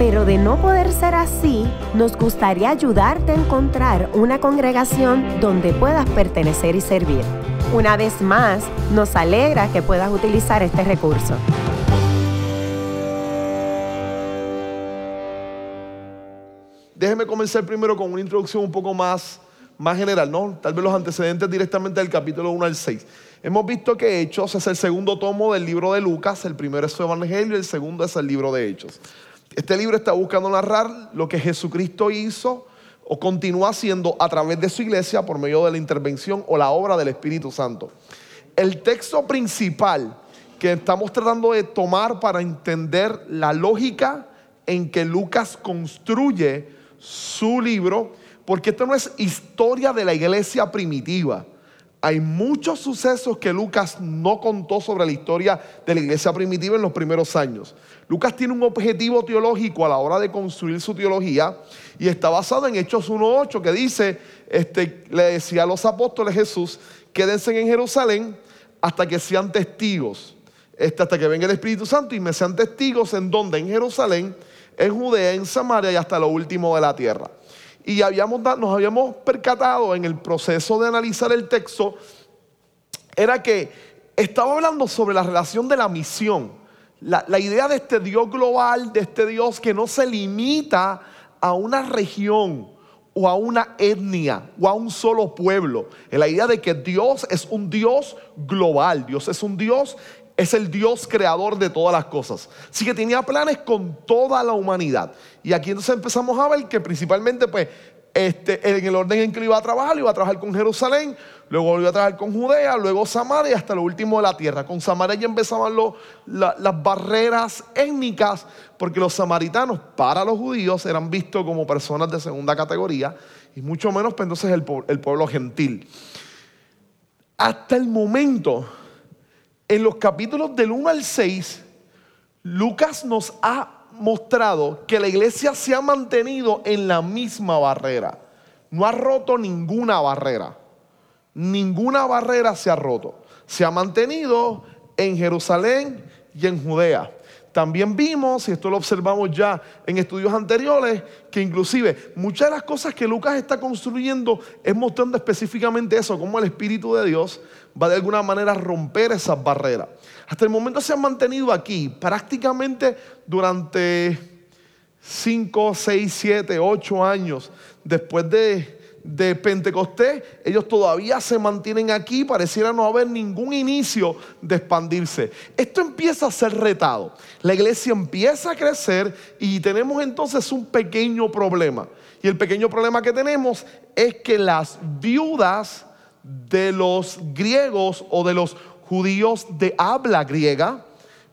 pero de no poder ser así, nos gustaría ayudarte a encontrar una congregación donde puedas pertenecer y servir. Una vez más, nos alegra que puedas utilizar este recurso. Déjeme comenzar primero con una introducción un poco más más general, ¿no? Tal vez los antecedentes directamente del capítulo 1 al 6. Hemos visto que Hechos es el segundo tomo del libro de Lucas, el primero es su Evangelio y el segundo es el libro de Hechos. Este libro está buscando narrar lo que Jesucristo hizo o continúa haciendo a través de su iglesia por medio de la intervención o la obra del Espíritu Santo. El texto principal que estamos tratando de tomar para entender la lógica en que Lucas construye su libro porque esto no es historia de la iglesia primitiva. Hay muchos sucesos que Lucas no contó sobre la historia de la iglesia primitiva en los primeros años. Lucas tiene un objetivo teológico a la hora de construir su teología y está basado en Hechos 1.8 que dice, este, le decía a los apóstoles Jesús, quédense en Jerusalén hasta que sean testigos, este, hasta que venga el Espíritu Santo y me sean testigos en donde, en Jerusalén, en Judea, en Samaria y hasta lo último de la tierra. Y habíamos, nos habíamos percatado en el proceso de analizar el texto, era que estaba hablando sobre la relación de la misión. La, la, idea de este Dios global, de este Dios que no se limita a una región o a una etnia o a un solo pueblo. La idea de que Dios es un Dios global, Dios es un Dios es el Dios creador de todas las cosas. Así que tenía planes con toda la humanidad. Y aquí entonces empezamos a ver que principalmente, pues, este, en el orden en que iba a trabajar, iba a trabajar con Jerusalén, luego iba a trabajar con Judea, luego Samaria hasta lo último de la tierra. Con Samaria ya empezaban las barreras étnicas, porque los samaritanos para los judíos eran vistos como personas de segunda categoría, y mucho menos pues, entonces el, el pueblo gentil. Hasta el momento en los capítulos del 1 al 6, Lucas nos ha mostrado que la iglesia se ha mantenido en la misma barrera. No ha roto ninguna barrera. Ninguna barrera se ha roto. Se ha mantenido en Jerusalén y en Judea. También vimos, y esto lo observamos ya en estudios anteriores, que inclusive muchas de las cosas que Lucas está construyendo es mostrando específicamente eso, cómo el Espíritu de Dios va de alguna manera a romper esas barreras. Hasta el momento se han mantenido aquí prácticamente durante 5, 6, 7, 8 años después de Pentecostés, ellos todavía se mantienen aquí, pareciera no haber ningún inicio de expandirse. Esto empieza a ser retado. La iglesia empieza a crecer y tenemos entonces un pequeño problema. Y el pequeño problema que tenemos es que las viudas de los griegos o de los judíos de habla griega,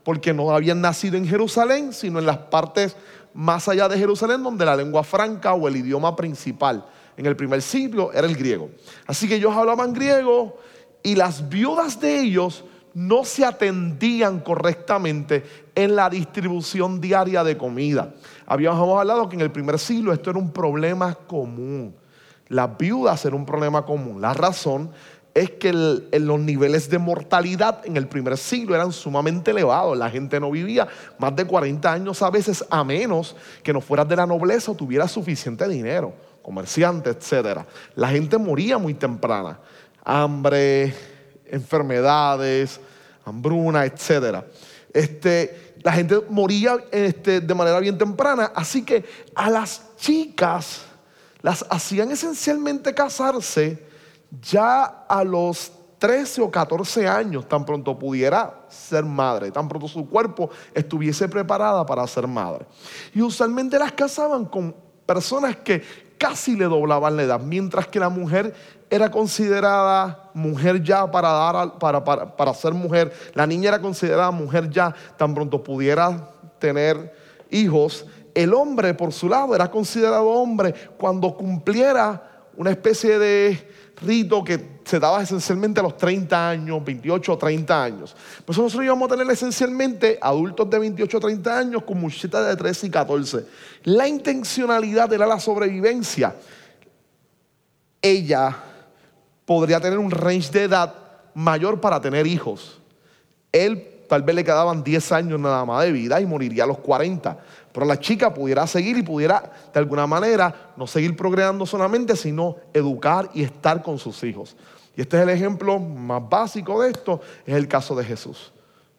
porque no habían nacido en Jerusalén, sino en las partes más allá de Jerusalén, donde la lengua franca o el idioma principal en el primer siglo era el griego. Así que ellos hablaban griego y las viudas de ellos no se atendían correctamente en la distribución diaria de comida. Habíamos hablado que en el primer siglo esto era un problema común. Las viudas eran un problema común. La razón es que los niveles de mortalidad en el primer siglo eran sumamente elevados. La gente no vivía más de 40 años a veces a menos que no fueras de la nobleza o tuvieras suficiente dinero comerciantes, etc. La gente moría muy temprana. Hambre, enfermedades, hambruna, etc. Este, la gente moría este, de manera bien temprana. Así que a las chicas las hacían esencialmente casarse ya a los 13 o 14 años, tan pronto pudiera ser madre, tan pronto su cuerpo estuviese preparada para ser madre. Y usualmente las casaban con personas que casi le doblaban la edad, mientras que la mujer era considerada mujer ya para, dar, para, para, ser mujer, la niña era considerada mujer ya tan pronto pudiera tener hijos, el hombre por su lado era considerado hombre cuando cumpliera una especie de rito que se daba esencialmente a los 30 años, 28 o 30 años. Pues nosotros íbamos a tener esencialmente adultos de 28 o 30 años con muchachitas de 13 y 14. La intencionalidad era la sobrevivencia. Ella podría tener un range de edad mayor para tener hijos. Él tal vez le quedaban 10 años nada más de vida y moriría a los 40. Pero la chica pudiera seguir y pudiera de alguna manera no seguir procreando solamente, sino educar y estar con sus hijos. Y este es el ejemplo más básico de esto, es el caso de Jesús.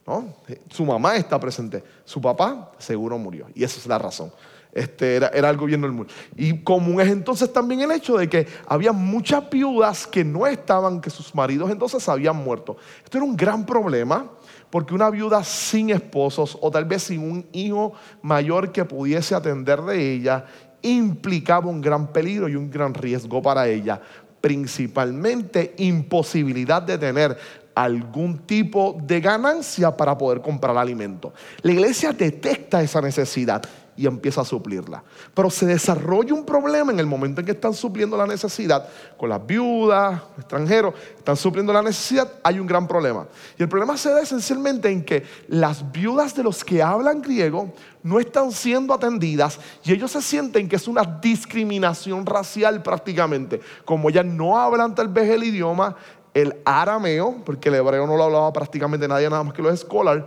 ¿no? Su mamá está presente, su papá seguro murió. Y esa es la razón. Este, era, era algo bien normal. Y común es entonces también el hecho de que había muchas viudas que no estaban, que sus maridos entonces habían muerto. Esto era un gran problema porque una viuda sin esposos o tal vez sin un hijo mayor que pudiese atender de ella implicaba un gran peligro y un gran riesgo para ella. Principalmente imposibilidad de tener algún tipo de ganancia para poder comprar alimento. La iglesia detecta esa necesidad y empieza a suplirla. Pero se desarrolla un problema en el momento en que están supliendo la necesidad con las viudas, extranjeros, están supliendo la necesidad, hay un gran problema. Y el problema se da esencialmente en que las viudas de los que hablan griego no están siendo atendidas y ellos se sienten que es una discriminación racial prácticamente. Como ellas no hablan tal vez el idioma, el arameo, porque el hebreo no lo hablaba prácticamente nadie, nada más que los scholars,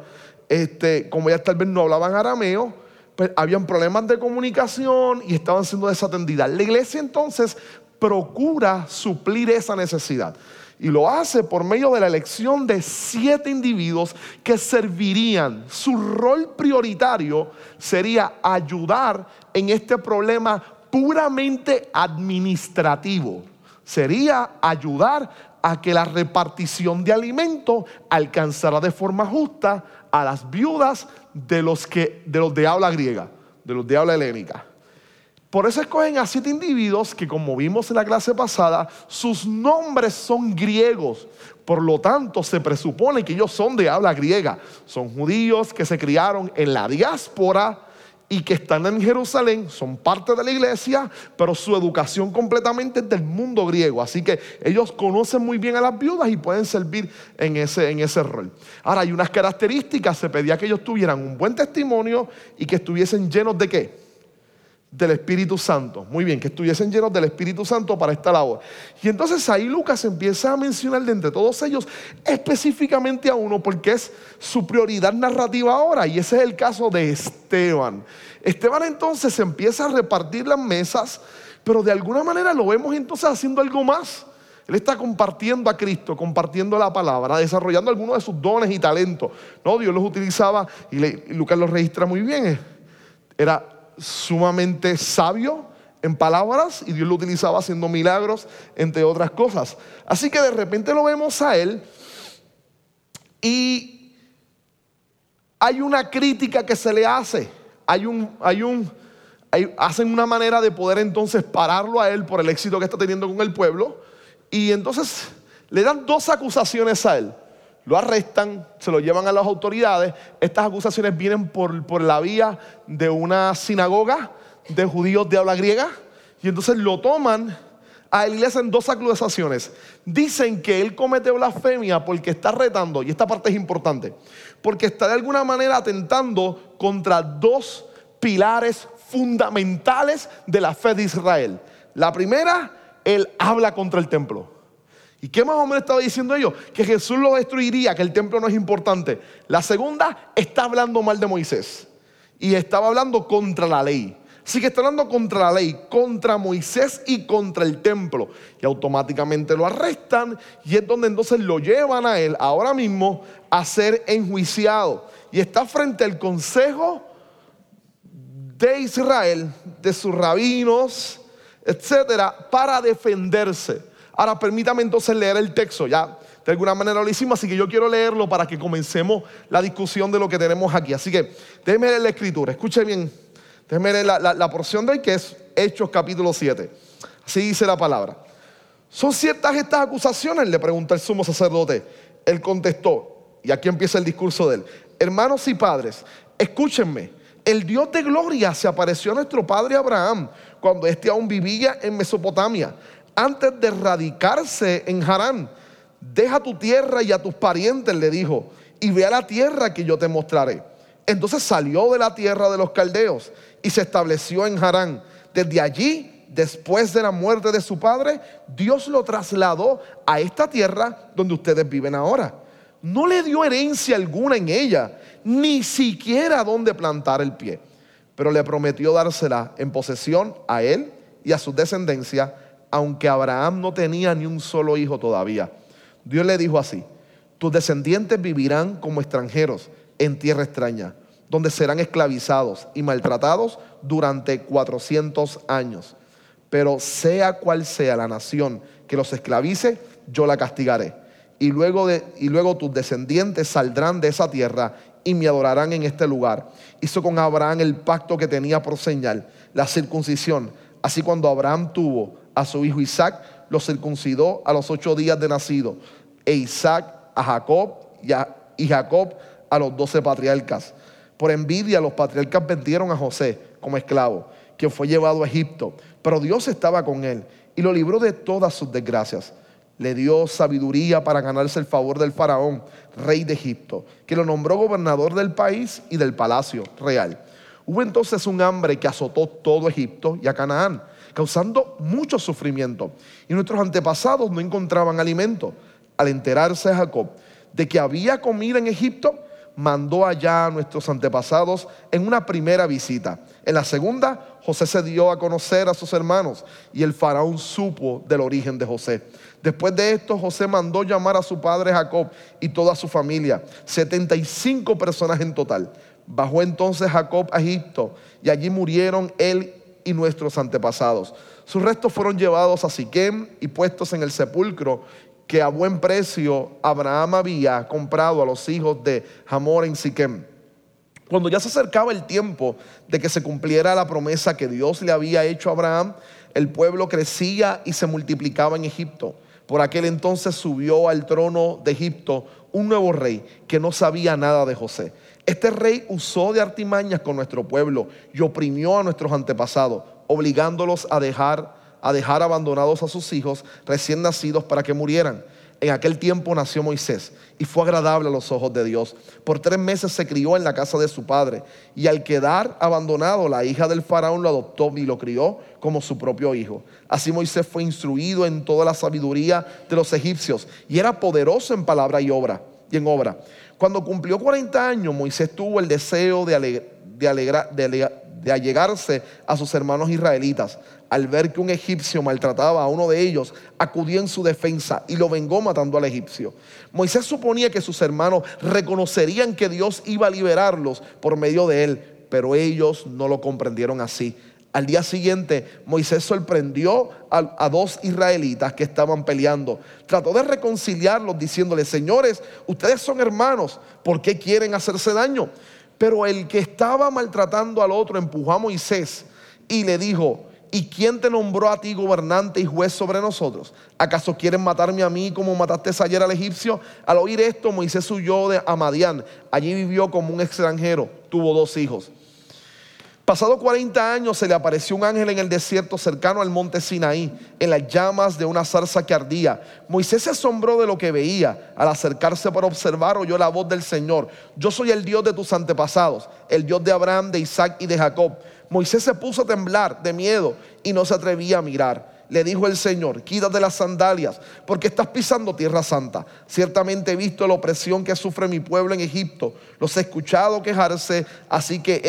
este, como ellas tal vez no hablaban arameo, pues, habían problemas de comunicación y estaban siendo desatendidas. La iglesia entonces procura suplir esa necesidad. Y lo hace por medio de la elección de siete individuos que servirían. Su rol prioritario sería ayudar en este problema puramente administrativo. Sería ayudar a que la repartición de alimento alcanzara de forma justa a las viudas de los, que, de los de habla griega, de los de habla helénica. Por eso escogen a siete individuos que, como vimos en la clase pasada, sus nombres son griegos. Por lo tanto, se presupone que ellos son de habla griega. Son judíos que se criaron en la diáspora y que están en Jerusalén, son parte de la iglesia, pero su educación completamente es del mundo griego. Así que ellos conocen muy bien a las viudas y pueden servir en ese, en ese rol. Ahora, hay unas características, se pedía que ellos tuvieran un buen testimonio y que estuviesen llenos de qué? Del Espíritu Santo. Muy bien, que estuviesen llenos del Espíritu Santo para esta labor. Y entonces ahí Lucas empieza a mencionar de entre todos ellos específicamente a uno porque es su prioridad narrativa ahora y ese es el caso de Esteban. Esteban entonces empieza a repartir las mesas, pero de alguna manera lo vemos entonces haciendo algo más. Él está compartiendo a Cristo, compartiendo la palabra, desarrollando algunos de sus dones y talentos. No, Dios los utilizaba y, y Lucas los registra muy bien. Era sumamente sabio en palabras y Dios lo utilizaba haciendo milagros, entre otras cosas. Así que de repente lo vemos a él y hay una crítica que se le hace, hay un, hay un, hacen una manera de poder entonces pararlo a él por el éxito que está teniendo con el pueblo y entonces le dan dos acusaciones a él lo arrestan, se lo llevan a las autoridades. Estas acusaciones vienen por, por, la vía de una sinagoga de judíos de habla griega. Y entonces lo toman a él y le hacen dos acusaciones. Dicen que él comete blasfemia porque está retando, y esta parte es importante, porque está de alguna manera atentando contra dos pilares fundamentales de la fe de Israel. La primera, él habla contra el templo. ¿Y qué más o menos estaba diciendo ellos? Que Jesús lo destruiría, que el templo no es importante. La segunda, está hablando mal de Moisés. Y estaba hablando contra la ley. Así que está hablando contra la ley, contra Moisés y contra el templo. Y automáticamente lo arrestan y es donde entonces lo llevan a él ahora mismo a ser enjuiciado. Y está frente al consejo de Israel, de sus rabinos, etcétera, para defenderse. Ahora permítame entonces leer el texto, ya de alguna manera lo hicimos, así que yo quiero leerlo para que comencemos la discusión de lo que tenemos aquí. Así que déjeme leer la escritura, escuche bien, déjeme leer la, porción de hoy que es Hechos capítulo 7. Así dice la palabra. ¿Son ciertas estas acusaciones? Le preguntó el sumo sacerdote. Él contestó, y aquí empieza el discurso de él. Hermanos y padres, escúchenme. El Dios de gloria se apareció a nuestro padre Abraham cuando éste aún vivía en Mesopotamia antes de radicarse en Harán. Deja tu tierra y a tus parientes, le dijo, y ve a la tierra que yo te mostraré. Entonces salió de la tierra de los caldeos y se estableció en Harán. Desde allí, después de la muerte de su padre, Dios lo trasladó a esta tierra donde ustedes viven ahora. No le dio herencia alguna en ella, ni siquiera donde plantar el pie, pero le prometió dársela en posesión a él y a su descendencia, aunque Abraham no tenía ni un solo hijo todavía. Dios le dijo así, tus descendientes vivirán como extranjeros en tierra extraña, donde serán esclavizados y maltratados durante 400 años. Pero sea cual sea la nación que los esclavice, yo la castigaré. Y luego, de, y luego tus descendientes saldrán de esa tierra y me adorarán en este lugar. Hizo con Abraham el pacto que tenía por señal, la circuncisión. Así cuando Abraham tuvo a su hijo Isaac, lo circuncidó a los ocho días de nacido. E Isaac a Jacob y, y Jacob a los doce patriarcas. Por envidia los patriarcas vendieron a José como esclavo, quien fue llevado a Egipto. Pero Dios estaba con él y lo libró de todas sus desgracias. Le dio sabiduría para ganarse el favor del faraón, rey de Egipto, que lo nombró gobernador del país y del palacio real. Hubo entonces un hambre que azotó todo Egipto y a Canaán, causando mucho sufrimiento. Y nuestros antepasados no encontraban alimento. Al enterarse Jacob de que había comida en Egipto, mandó allá a nuestros antepasados en una primera visita. En la segunda, José se dio a conocer a sus hermanos y el faraón supo del origen de José. Después de esto, José mandó llamar a su padre Jacob y toda su familia, 75 personas en total. Bajó entonces Jacob a Egipto y allí murieron él y nuestros antepasados. Sus restos fueron llevados a Siquem y puestos en el sepulcro que a buen precio Abraham había comprado a los hijos de Hamor en Siquem. Cuando ya se acercaba el tiempo de que se cumpliera la promesa que Dios le había hecho a Abraham, el pueblo crecía y se multiplicaba en Egipto. Por aquel entonces subió al trono de Egipto un nuevo rey que no sabía nada de José. Este rey usó de artimañas con nuestro pueblo y oprimió a nuestros antepasados, obligándolos a dejar a dejar abandonados a sus hijos recién nacidos para que murieran. En aquel tiempo nació Moisés y fue agradable a los ojos de Dios. Por tres meses se crió en la casa de su padre y al quedar abandonado la hija del faraón lo adoptó y lo crió como su propio hijo. Así Moisés fue instruido en toda la sabiduría de los egipcios y era poderoso en palabra y obra y en obra. Cuando cumplió 40 años, Moisés tuvo el deseo de, de, de allegarse a sus hermanos israelitas al ver que un egipcio maltrataba a uno de ellos, acudió en su defensa y lo vengó matando al egipcio. Moisés suponía que sus hermanos reconocerían que Dios iba a liberarlos por medio de él, pero ellos no lo comprendieron así. Al día siguiente, Moisés sorprendió a, dos israelitas que estaban peleando. Trató de reconciliarlos diciéndoles, señores, ustedes son hermanos, ¿por qué quieren hacerse daño? Pero el que estaba maltratando al otro empujó a Moisés y le dijo, ¿Y quién te nombró a ti gobernante y juez sobre nosotros? ¿Acaso quieren matarme a mí como mataste ayer al egipcio? Al oír esto, Moisés huyó de Amadián. Allí vivió como un extranjero. Tuvo dos hijos. Pasado 40 años se le apareció un ángel en el desierto cercano al monte Sinaí, en las llamas de una zarza que ardía. Moisés se asombró de lo que veía. Al acercarse para observar, oyó la voz del Señor. Yo soy el Dios de tus antepasados, el Dios de Abraham, de Isaac y de Jacob. Moisés se puso a temblar de miedo y no se atrevía a mirar. Le dijo el Señor, quítate las sandalias, porque estás pisando tierra santa. Ciertamente he visto la opresión que sufre mi pueblo en Egipto. Los he escuchado quejarse, así que he,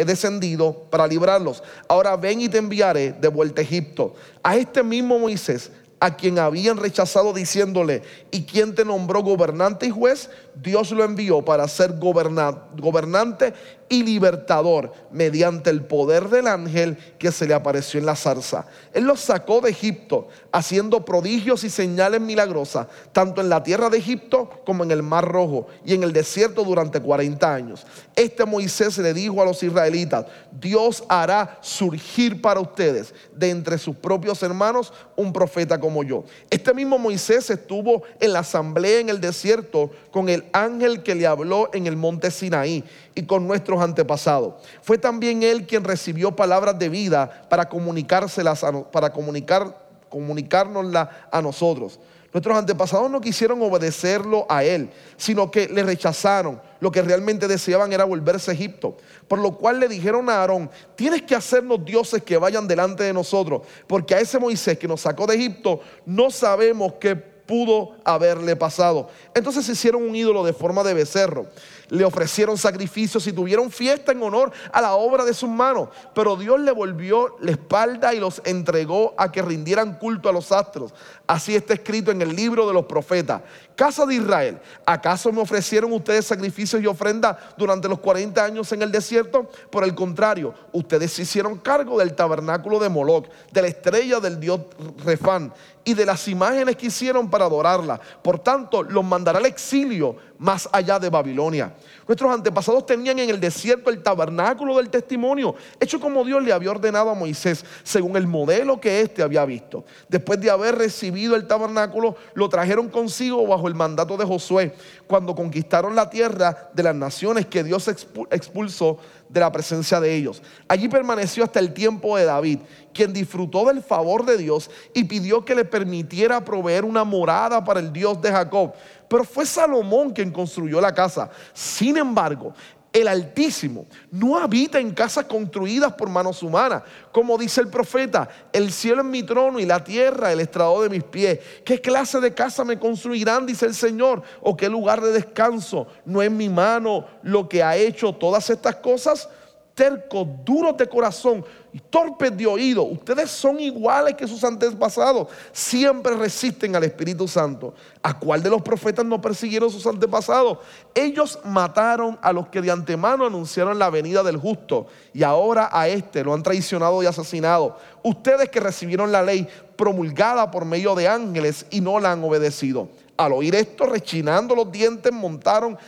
he descendido para librarlos. Ahora ven y te enviaré de vuelta a Egipto. A este mismo Moisés a quien habían rechazado diciéndole, ¿y quién te nombró gobernante y juez? Dios lo envió para ser gobernante y libertador mediante el poder del ángel que se le apareció en la zarza. Él los sacó de Egipto, haciendo prodigios y señales milagrosas, tanto en la tierra de Egipto como en el Mar Rojo y en el desierto durante 40 años. Este Moisés le dijo a los israelitas, Dios hará surgir para ustedes de entre sus propios hermanos un profeta como yo. Este mismo Moisés estuvo en la asamblea en el desierto con el ángel que le habló en el monte Sinaí y con nuestros antepasados. Fue también él quien recibió palabras de vida para comunicárselas, para comunicar comunicárnosla a nosotros. Nuestros antepasados no quisieron obedecerlo a él, sino que le rechazaron. Lo que realmente deseaban era volverse a Egipto. Por lo cual le dijeron a Aarón, tienes que hacernos dioses que vayan delante de nosotros, porque a ese Moisés que nos sacó de Egipto no sabemos qué pudo haberle pasado. Entonces hicieron un ídolo de forma de becerro le ofrecieron sacrificios y tuvieron fiesta en honor a la obra de sus manos. Pero Dios le volvió la espalda y los entregó a que rindieran culto a los astros. Así está escrito en el libro de los profetas. Casa de Israel, ¿acaso me ofrecieron ustedes sacrificios y ofrendas durante los 40 años en el desierto? Por el contrario, ustedes se hicieron cargo del tabernáculo de Moloch, de la estrella del dios Refán y de las imágenes que hicieron para adorarla. Por tanto, los mandará al exilio más allá de Babilonia. Nuestros antepasados tenían en el desierto el tabernáculo del testimonio, hecho como Dios le había ordenado a Moisés, según el modelo que éste había visto. Después de haber recibido el tabernáculo, lo trajeron consigo bajo el mandato de Josué, cuando conquistaron la tierra de las naciones que Dios expulsó de la presencia de ellos. Allí permaneció hasta el tiempo de David, quien disfrutó del favor de Dios y pidió que le permitiera proveer una morada para el Dios de Jacob. Pero fue Salomón quien construyó la casa. Sin embargo, el Altísimo no habita en casas construidas por manos humanas. Como dice el profeta, el cielo es mi trono y la tierra el estrado de mis pies. ¿Qué clase de casa me construirán? Dice el Señor. ¿O qué lugar de descanso? ¿No es mi mano lo que ha hecho todas estas cosas? Tercos, duros de corazón y torpes de oído. Ustedes son iguales que sus antepasados. Siempre resisten al Espíritu Santo. ¿A cuál de los profetas no persiguieron sus antepasados? Ellos mataron a los que de antemano anunciaron la venida del justo y ahora a este lo han traicionado y asesinado. Ustedes que recibieron la ley promulgada por medio de ángeles y no la han obedecido. Al oír esto, rechinando los dientes, montaron,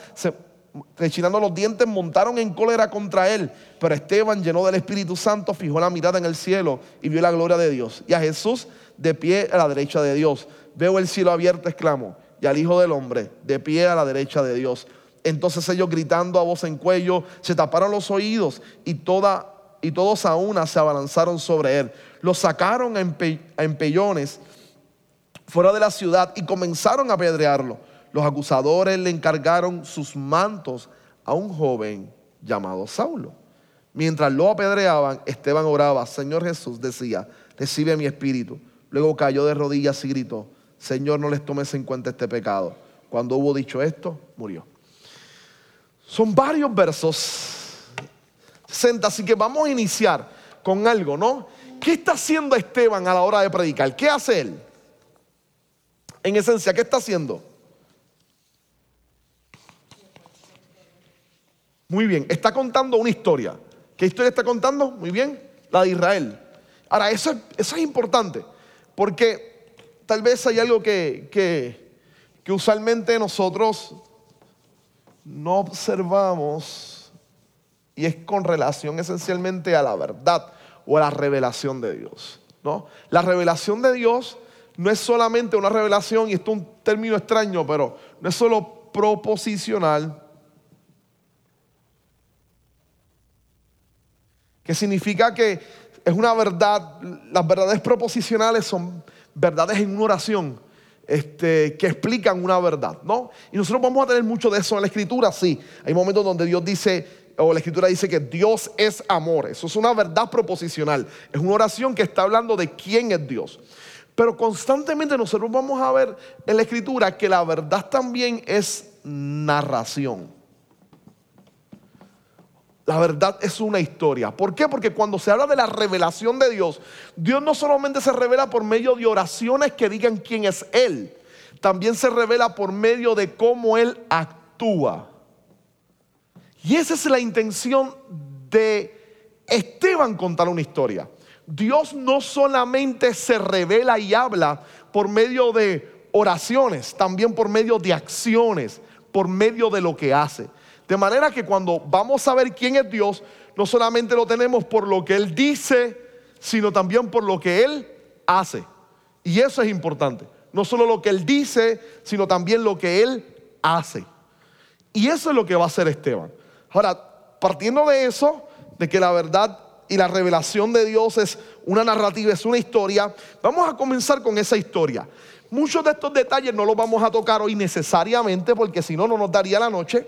rechinando los dientes, montaron en cólera contra él. Pero Esteban, lleno del Espíritu Santo, fijó la mirada en el cielo y vio la gloria de Dios. Y a Jesús de pie a la derecha de Dios. Veo el cielo abierto, exclamó. Y al Hijo del Hombre de pie a la derecha de Dios. Entonces ellos gritando a voz en cuello, se taparon los oídos y, toda, y todos a una se abalanzaron sobre él. Lo sacaron a, a empellones fuera de la ciudad y comenzaron a apedrearlo. Los acusadores le encargaron sus mantos a un joven llamado Saulo. Mientras lo apedreaban, Esteban oraba, Señor Jesús decía, recibe mi espíritu. Luego cayó de rodillas y gritó, Señor, no les tomes en cuenta este pecado. Cuando hubo dicho esto, murió. Son varios versos. Senta, así que vamos a iniciar con algo, ¿no? ¿Qué está haciendo Esteban a la hora de predicar? ¿Qué hace él? En esencia, ¿qué está haciendo? Muy bien, está contando una historia. ¿Qué historia está contando? Muy bien, la de Israel. Ahora, eso, es importante, porque tal vez hay algo que, que usualmente nosotros no observamos y es con relación esencialmente a la verdad o a la revelación de Dios. ¿no? La revelación de Dios no es solamente una revelación, y esto es un término extraño, pero no es solo proposicional, que significa que es una verdad, las verdades proposicionales son verdades en una oración este, que explican una verdad, ¿no? Y nosotros vamos a tener mucho de eso en la escritura, sí. Hay momentos donde Dios dice, o la escritura dice que Dios es amor. Eso es una verdad proposicional. Es una oración que está hablando de quién es Dios. Pero constantemente nosotros vamos a ver en la escritura que la verdad también es narración. La verdad es una historia. ¿Por qué? Porque cuando se habla de la revelación de Dios, Dios no solamente se revela por medio de oraciones que digan quién es Él, también se revela por medio de cómo Él actúa. Y esa es la intención de Esteban contar una historia. Dios no solamente se revela y habla por medio de oraciones, también por medio de acciones, por medio de lo que hace. De manera que cuando vamos a ver quién es Dios, no solamente lo tenemos por lo que Él dice, sino también por lo que Él hace. Y eso es importante. No solo lo que Él dice, sino también lo que Él hace. Y eso es lo que va a hacer Esteban. Ahora, partiendo de eso, de que la verdad y la revelación de Dios es una narrativa, es una historia, vamos a comenzar con esa historia. Muchos de estos detalles no los vamos a tocar hoy necesariamente porque si no, no nos daría la noche.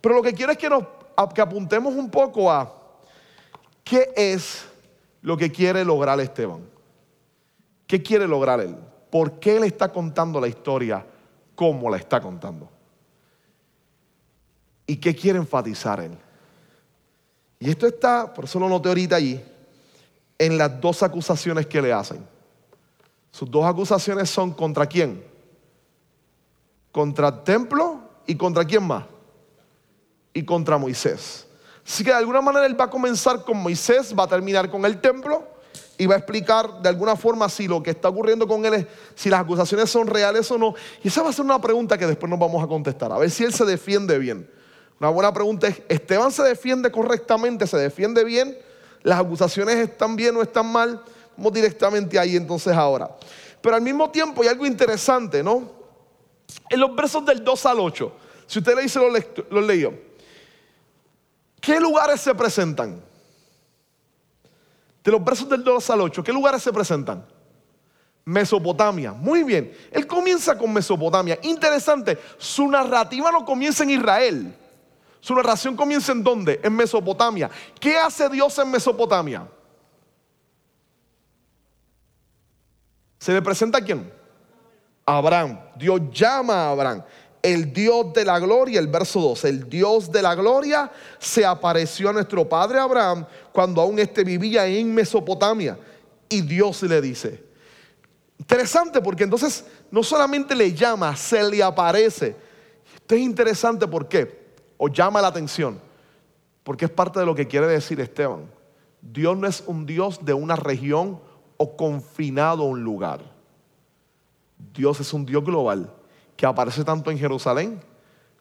Pero lo que quiero es que, nos, que apuntemos un poco a qué es lo que quiere lograr Esteban. ¿Qué quiere lograr él? ¿Por qué él está contando la historia como la está contando? ¿Y qué quiere enfatizar él? Y esto está, por eso lo noté ahorita allí, en las dos acusaciones que le hacen. Sus dos acusaciones son contra quién? Contra el templo y contra quién más? Y contra Moisés. Así que de alguna manera él va a comenzar con Moisés, va a terminar con el templo y va a explicar de alguna forma si lo que está ocurriendo con él es, si las acusaciones son reales o no. Y esa va a ser una pregunta que después nos vamos a contestar, a ver si él se defiende bien. Una buena pregunta es, ¿Esteban se defiende correctamente? ¿Se defiende bien? ¿Las acusaciones están bien o están mal? Vamos directamente ahí entonces ahora. Pero al mismo tiempo hay algo interesante, ¿no? En los versos del 2 al 8, si usted le dice lo, leyó, ¿qué lugares se presentan? De los versos del 2 al 8, ¿qué lugares se presentan? Mesopotamia. Muy bien. Él comienza con Mesopotamia. Interesante, su narrativa no comienza en Israel. Su narración comienza en dónde? En Mesopotamia. ¿Qué hace Dios en Mesopotamia? ¿Se le presenta a quién? Abraham. Dios llama a Abraham. El Dios de la gloria, el verso 2, el Dios de la gloria se apareció a nuestro padre Abraham cuando aún éste vivía en Mesopotamia. Y Dios le dice, interesante porque entonces no solamente le llama, se le aparece. Esto es interesante, ¿por qué? o llama la atención, porque es parte de lo que quiere decir Esteban. Dios no es un Dios de una región o confinado a un lugar. Dios es un Dios global que aparece tanto en Jerusalén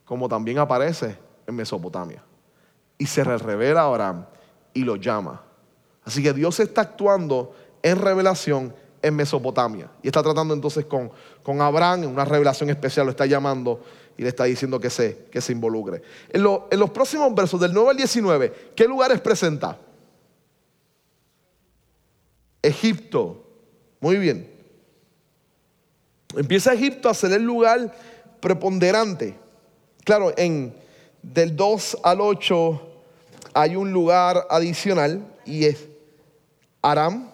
como también aparece en Mesopotamia. Y se revela a Abraham y lo llama. Así que Dios está actuando en revelación en Mesopotamia. Y está tratando entonces con, con Abraham en una revelación especial, lo está llamando y le está diciendo que se, que se involucre. En, en los próximos versos, del 9 al 19, ¿qué lugares presenta? Egipto. Muy bien. Empieza Egipto a ser el lugar preponderante. Claro, en del 2 al 8 hay un lugar adicional y es Aram,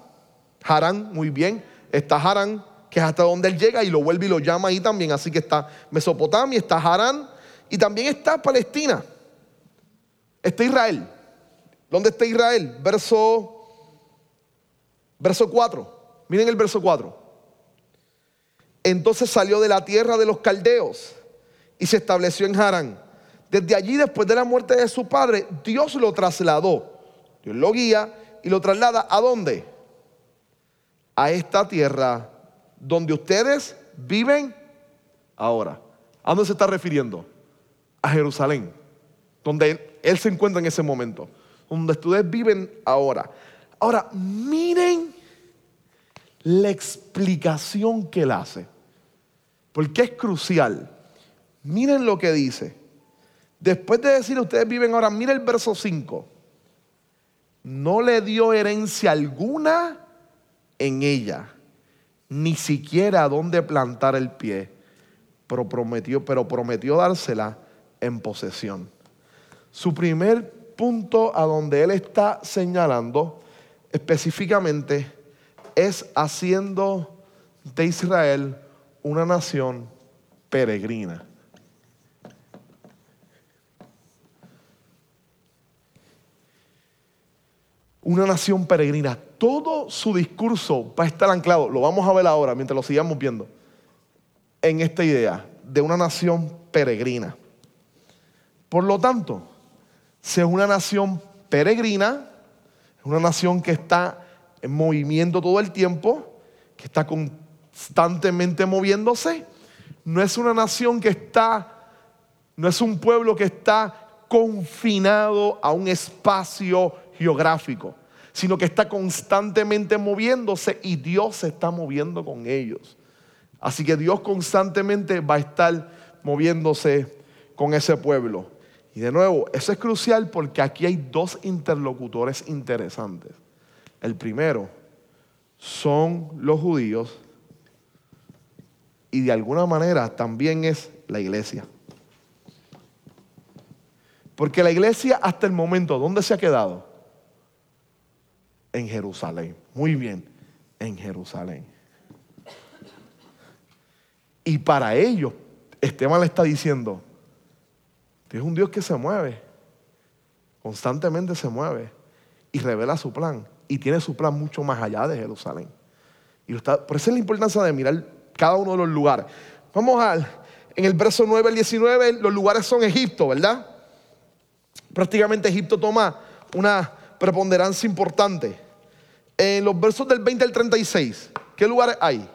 Harán, muy bien. Está Harán, que es hasta donde él llega y lo vuelve y lo llama ahí también. Así que está Mesopotamia, está Harán y también está Palestina. Está Israel. ¿Dónde está Israel? Verso, verso 4. Miren el verso 4. Entonces salió de la tierra de los caldeos y se estableció en Harán. Desde allí, después de la muerte de su padre, Dios lo trasladó. Dios lo guía y lo traslada a dónde? A esta tierra donde ustedes viven ahora. ¿A dónde se está refiriendo? A Jerusalén, donde él, se encuentra en ese momento, donde ustedes viven ahora. Ahora, miren la explicación que él hace, porque es crucial. Miren lo que dice. Después de decir ustedes viven ahora, miren el verso 5. No le dio herencia alguna en ella ni siquiera a dónde plantar el pie, pero prometió, pero prometió dársela en posesión. Su primer punto a donde él está señalando específicamente es haciendo de Israel una nación peregrina. Una nación peregrina todo su discurso va a estar anclado, lo vamos a ver ahora mientras lo sigamos viendo, en esta idea de una nación peregrina. Por lo tanto, si es una nación peregrina, es una nación que está en movimiento todo el tiempo, que está constantemente moviéndose, no es una nación que está, no es un pueblo que está confinado a un espacio geográfico sino que está constantemente moviéndose y Dios se está moviendo con ellos. Así que Dios constantemente va a estar moviéndose con ese pueblo. Y de nuevo, eso es crucial porque aquí hay dos interlocutores interesantes. El primero son los judíos y de alguna manera también es la iglesia. Porque la iglesia hasta el momento, ¿dónde se ha quedado? En Jerusalén. Muy bien, en Jerusalén. Y para ellos, Esteban le está diciendo, es un Dios que se mueve, constantemente se mueve y revela su plan. Y tiene su plan mucho más allá de Jerusalén. Y por eso es la importancia de mirar cada uno de los lugares. Vamos al, en el verso 9 al 19, los lugares son Egipto, ¿verdad? Prácticamente Egipto toma una preponderancia importante. En los versos del 20 al 36, ¿qué lugares hay?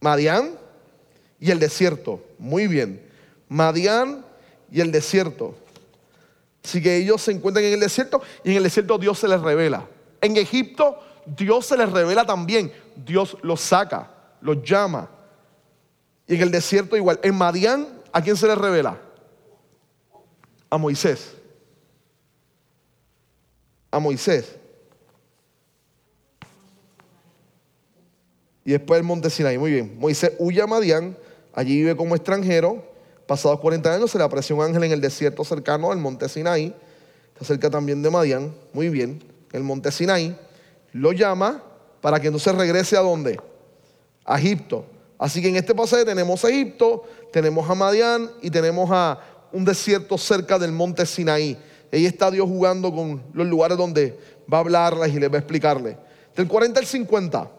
Madián y el desierto. Muy bien. Madián y el desierto. Así que ellos se encuentran en el desierto y en el desierto Dios se les revela. En Egipto Dios se les revela también. Dios los saca, los llama. Y en el desierto igual. En Madián, ¿a quién se les revela? A Moisés. A Moisés. Y después el monte Sinai. Muy bien. Moisés huye a Madián. Allí vive como extranjero. Pasados 40 años se le apareció un ángel en el desierto cercano al monte Sinai. Está cerca también de Madián. Muy bien. El monte Sinai lo llama para que entonces regrese a dónde? A Egipto. Así que en este pasaje tenemos a Egipto, tenemos a Madián y tenemos a un desierto cerca del monte Sinaí. Ahí está Dios jugando con los lugares donde va a hablarles y les va a explicarles. Del 40 al 50.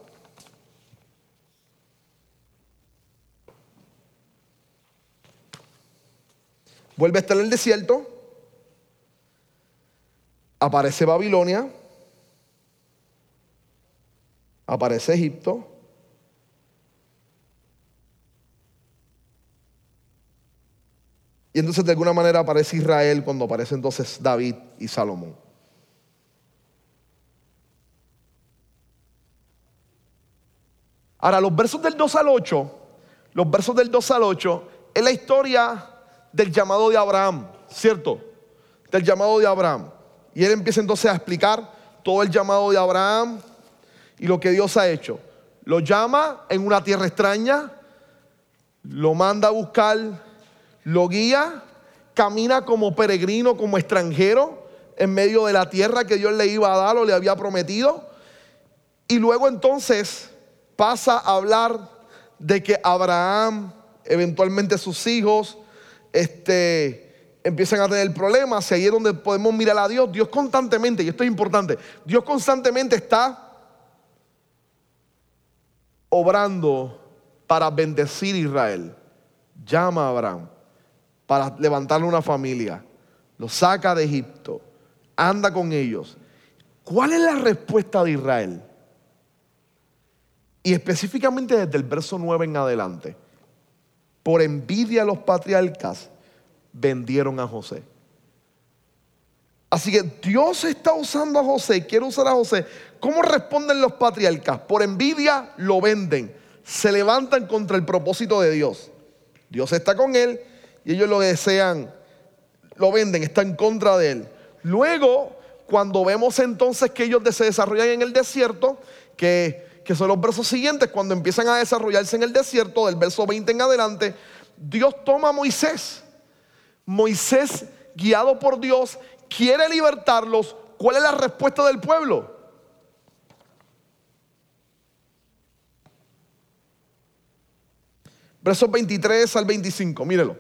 Vuelve a estar en el desierto. Aparece Babilonia aparece Egipto. Y entonces de alguna manera aparece Israel cuando aparece entonces David y Salomón. Ahora, los versos del 2 al 8, los versos del 2 al 8, es la historia del llamado de Abraham, ¿cierto? Del llamado de Abraham. Y él empieza entonces a explicar todo el llamado de Abraham, y lo que Dios ha hecho. Lo llama en una tierra extraña, lo manda a buscar, lo guía, camina como peregrino, como extranjero en medio de la tierra que Dios le iba a dar o le había prometido. Y luego entonces pasa a hablar de que Abraham, eventualmente sus hijos, este, empiezan a tener problemas. Y ahí es donde podemos mirar a Dios. Dios constantemente, y esto es importante, Dios constantemente está obrando para bendecir Israel. Llama a Abraham para levantarle una familia. Lo saca de Egipto. Anda con ellos. ¿Cuál es la respuesta de Israel? Y específicamente desde el verso 9 en adelante. Por envidia a los patriarcas vendieron a José. Así que Dios está usando a José, quiere usar a José. ¿Cómo responden los patriarcas? Por envidia lo venden, se levantan contra el propósito de Dios. Dios está con él y ellos lo desean, lo venden, está en contra de él. Luego, cuando vemos entonces que ellos se desarrollan en el desierto, que, que son los versos siguientes, cuando empiezan a desarrollarse en el desierto, del verso 20 en adelante, Dios toma a Moisés. Moisés, guiado por Dios, quiere libertarlos, ¿cuál es la respuesta del pueblo? Versos 23 al 25, mírelo.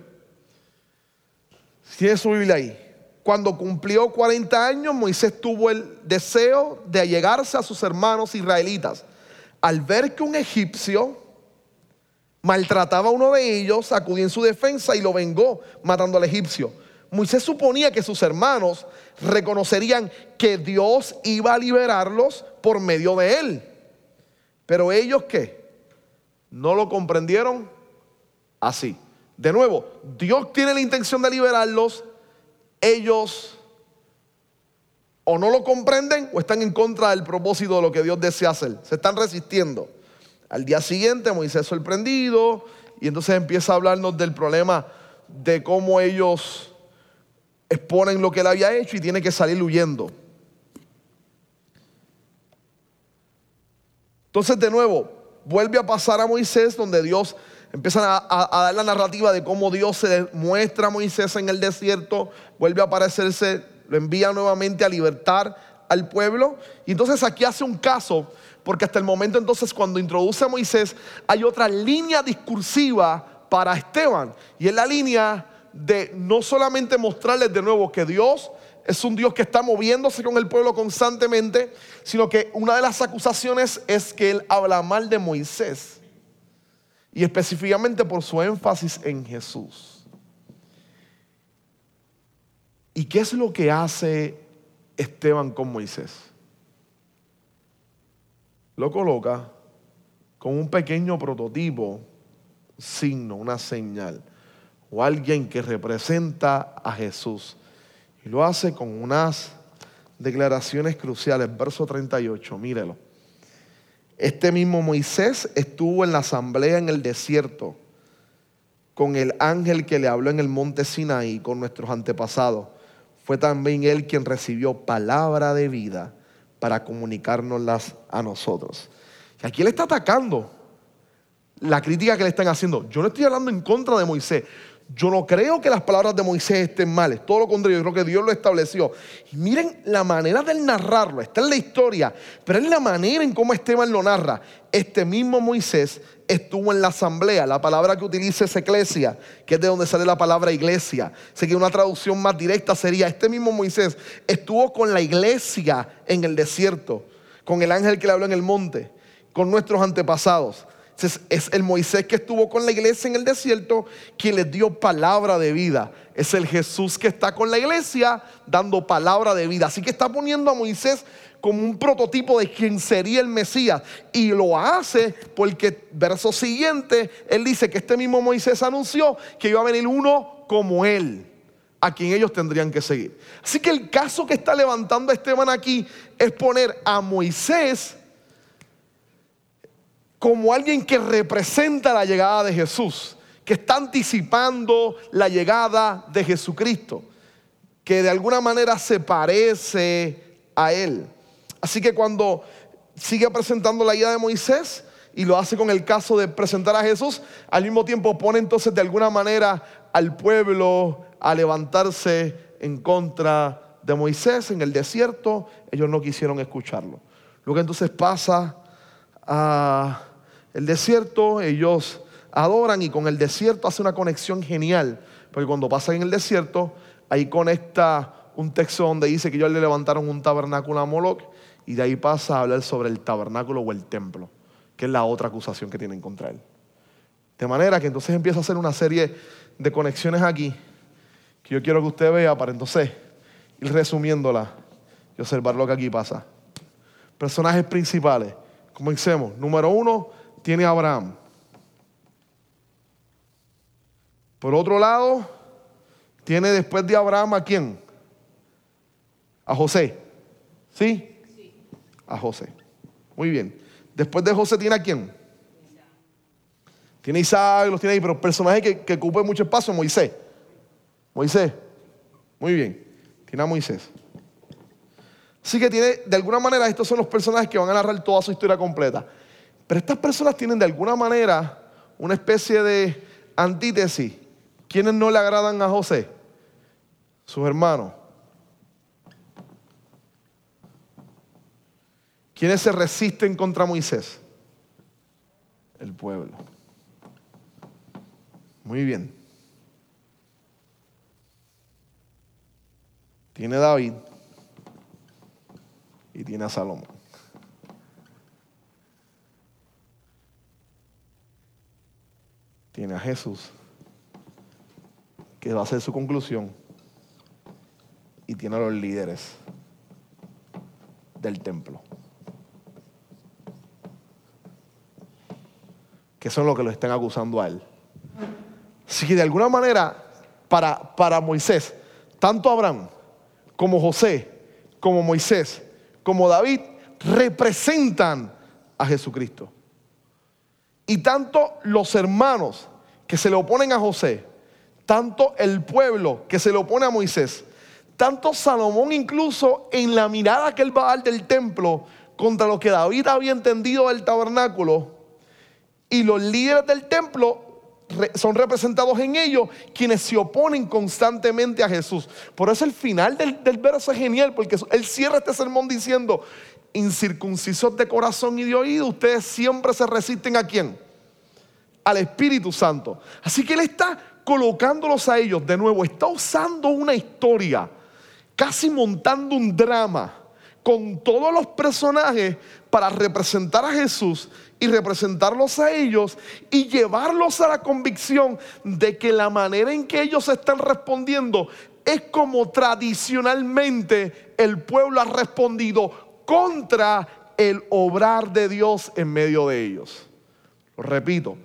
Tiene su Biblia ahí. Cuando cumplió 40 años, Moisés tuvo el deseo de allegarse a sus hermanos israelitas. Al ver que un egipcio maltrataba a uno de ellos, acudió en su defensa y lo vengó matando al egipcio. Moisés suponía que sus hermanos reconocerían que Dios iba a liberarlos por medio de él. Pero ellos qué? No lo comprendieron así. De nuevo, Dios tiene la intención de liberarlos, ellos o no lo comprenden o están en contra del propósito de lo que Dios desea hacer. Se están resistiendo. Al día siguiente Moisés sorprendido y entonces empieza a hablarnos del problema de cómo ellos exponen lo que él había hecho y tiene que salir huyendo. Entonces de nuevo, vuelve a pasar a Moisés donde Dios empieza a, dar la narrativa de cómo Dios se muestra a Moisés en el desierto, vuelve a aparecerse, lo envía nuevamente a libertar al pueblo. Y entonces aquí hace un caso, porque hasta el momento entonces cuando introduce a Moisés hay otra línea discursiva para Esteban. Y es la línea de no solamente mostrarles de nuevo que Dios es un Dios que está moviéndose con el pueblo constantemente, sino que una de las acusaciones es que él habla mal de Moisés. Y específicamente por su énfasis en Jesús. ¿Y qué es lo que hace Esteban con Moisés? Lo coloca con un pequeño prototipo, signo, una señal, o alguien que representa a Jesús. Y lo hace con unas declaraciones cruciales. Verso 38, mírelo. Este mismo Moisés estuvo en la asamblea en el desierto con el ángel que le habló en el monte Sinaí con nuestros antepasados. Fue también él quien recibió palabra de vida para comunicárnoslas a nosotros. Y aquí él está atacando la crítica que le están haciendo. Yo no estoy hablando en contra de Moisés. Yo no creo que las palabras de Moisés estén males, todo lo contrario, yo creo que Dios lo estableció. Y miren la manera de narrarlo, está en la historia, pero es la manera en cómo Esteban lo narra. Este mismo Moisés estuvo en la asamblea, la palabra que utiliza es eclesia, que es de donde sale la palabra iglesia. Sé que una traducción más directa sería, este mismo Moisés estuvo con la iglesia en el desierto, con el ángel que le habló en el monte, con nuestros antepasados es el Moisés que estuvo con la iglesia en el desierto quien les dio palabra de vida. Es el Jesús que está con la iglesia dando palabra de vida. Así que está poniendo a Moisés como un prototipo de quien sería el Mesías. Y lo hace porque, verso siguiente, él dice que este mismo Moisés anunció que iba a venir uno como él a quien ellos tendrían que seguir. Así que el caso que está levantando Esteban aquí es poner a Moisés como alguien que representa la llegada de Jesús, que está anticipando la llegada de Jesucristo, que de alguna manera se parece a Él. Así que cuando sigue presentando la idea de Moisés y lo hace con el caso de presentar a Jesús, al mismo tiempo pone entonces de alguna manera al pueblo a levantarse en contra de Moisés en el desierto, ellos no quisieron escucharlo. Lo que entonces pasa a el desierto, ellos adoran y con el desierto hace una conexión genial, porque cuando pasan en el desierto, ahí conecta un texto donde dice que ellos le levantaron un tabernáculo a Moloch y de ahí pasa a hablar sobre el tabernáculo o el templo, que es la otra acusación que tienen contra él. De manera que entonces empieza a hacer una serie de conexiones aquí que yo quiero que usted vea para entonces ir resumiéndola y observar lo que aquí pasa. Personajes principales. Comencemos. Número uno, tiene Abraham. Por otro lado, tiene después de Abraham a quién? A José. ¿Sí? A José. Muy bien. Después de José tiene a quién? Tiene Isaac, los tiene ahí, pero personaje que, que ocupa mucho espacio, Moisés. Moisés. Muy bien. Tiene a Moisés. Así que tiene, de alguna manera, estos son los personajes que van a narrar toda su historia completa. Pero estas personas tienen de alguna manera una especie de antítesis. ¿Quiénes no le agradan a José? Sus hermanos. ¿Quiénes se resisten contra Moisés? El pueblo. Muy bien. Tiene David y tiene a Salomón. Tiene a Jesús, que va a ser su conclusión, y tiene a los líderes del templo, que son los que lo están acusando a él. Que de alguna manera, para, para Moisés, tanto Abraham como José, como Moisés, como David, representan a Jesucristo. Y tanto los hermanos que se le oponen a José, tanto el pueblo que se le opone a Moisés, tanto Salomón incluso en la mirada que él va a dar del templo contra lo que David había entendido del tabernáculo, y los líderes del templo son representados en ellos quienes se oponen constantemente a Jesús. Por eso el final del, del, verso es genial, porque él cierra este sermón diciendo, incircuncisos de corazón y de oído, ustedes siempre se resisten a quién? Al Espíritu Santo. Así que él está colocándolos a ellos de nuevo, está usando una historia, casi montando un drama con todos los personajes para representar a Jesús y representarlos a ellos y llevarlos a la convicción de que la manera en que ellos están respondiendo es como tradicionalmente el pueblo ha respondido contra el obrar de Dios en medio de ellos. Lo repito,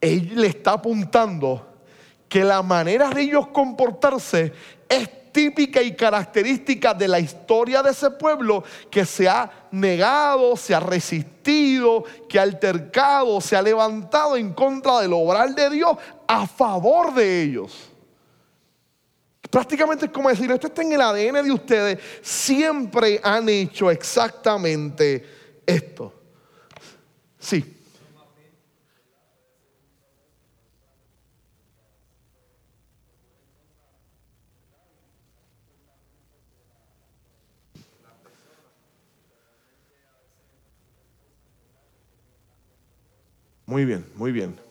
él le está apuntando que la manera de ellos comportarse es típica y característica de la historia de ese pueblo que se ha negado, se ha resistido, que ha altercado, se ha levantado en contra del obrar de Dios a favor de ellos. Prácticamente es como decir, esto está en el ADN de ustedes, siempre han hecho exactamente esto. Sí. Muy bien, muy bien.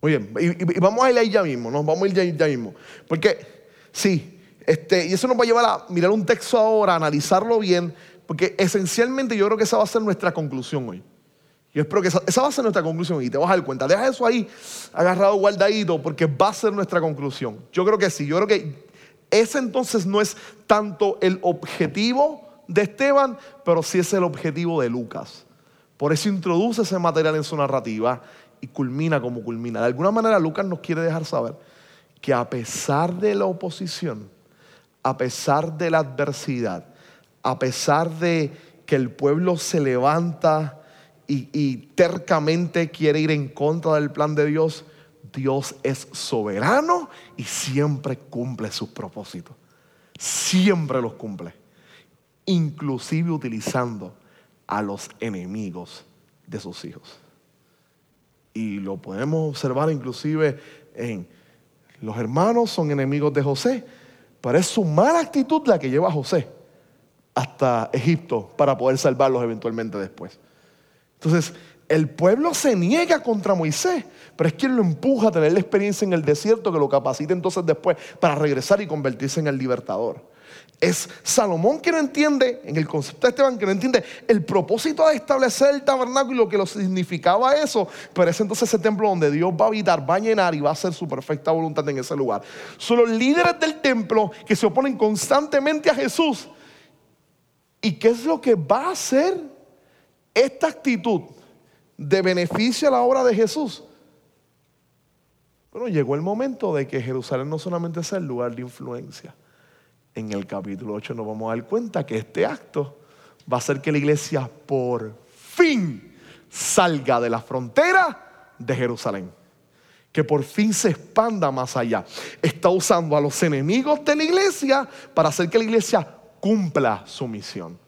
Muy bien, y, vamos a ir ahí ya mismo, ¿no? Vamos a ir ya, ya mismo. Porque, sí, este, y eso nos va a llevar a mirar un texto ahora, analizarlo bien, porque esencialmente yo creo que esa va a ser nuestra conclusión hoy. Yo espero que esa, va a ser nuestra conclusión y te vas a dar cuenta. Deja eso ahí agarrado, guardadito, porque va a ser nuestra conclusión. Yo creo que sí. Yo creo que ese entonces no es tanto el objetivo de Esteban, pero sí es el objetivo de Lucas. Por eso introduce ese material en su narrativa y culmina como culmina. De alguna manera Lucas nos quiere dejar saber que a pesar de la oposición, a pesar de la adversidad, a pesar de que el pueblo se levanta y, tercamente quiere ir en contra del plan de Dios, Dios es soberano y siempre cumple sus propósitos. Siempre los cumple. Inclusive utilizando a los enemigos de sus hijos. Y lo podemos observar inclusive en los hermanos son enemigos de José, pero es su mala actitud la que lleva a José hasta Egipto para poder salvarlos eventualmente después. Entonces, el pueblo se niega contra Moisés, pero es quien lo empuja a tener la experiencia en el desierto que lo capacita entonces después para regresar y convertirse en el libertador. Es Salomón que no entiende, en el concepto de Esteban, que no entiende el propósito de establecer el tabernáculo y lo que lo significaba eso, pero es entonces ese templo donde Dios va a habitar, va a llenar y va a hacer su perfecta voluntad en ese lugar. Son los líderes del templo que se oponen constantemente a Jesús. ¿Y qué es lo que va a hacer esta actitud de beneficio a la obra de Jesús, bueno, llegó el momento de que Jerusalén no solamente sea el lugar de influencia. En el capítulo 8 nos vamos a dar cuenta que este acto va a hacer que la iglesia por fin salga de la frontera de Jerusalén. Que por fin se expanda más allá. Está usando a los enemigos de la iglesia para hacer que la iglesia cumpla su misión.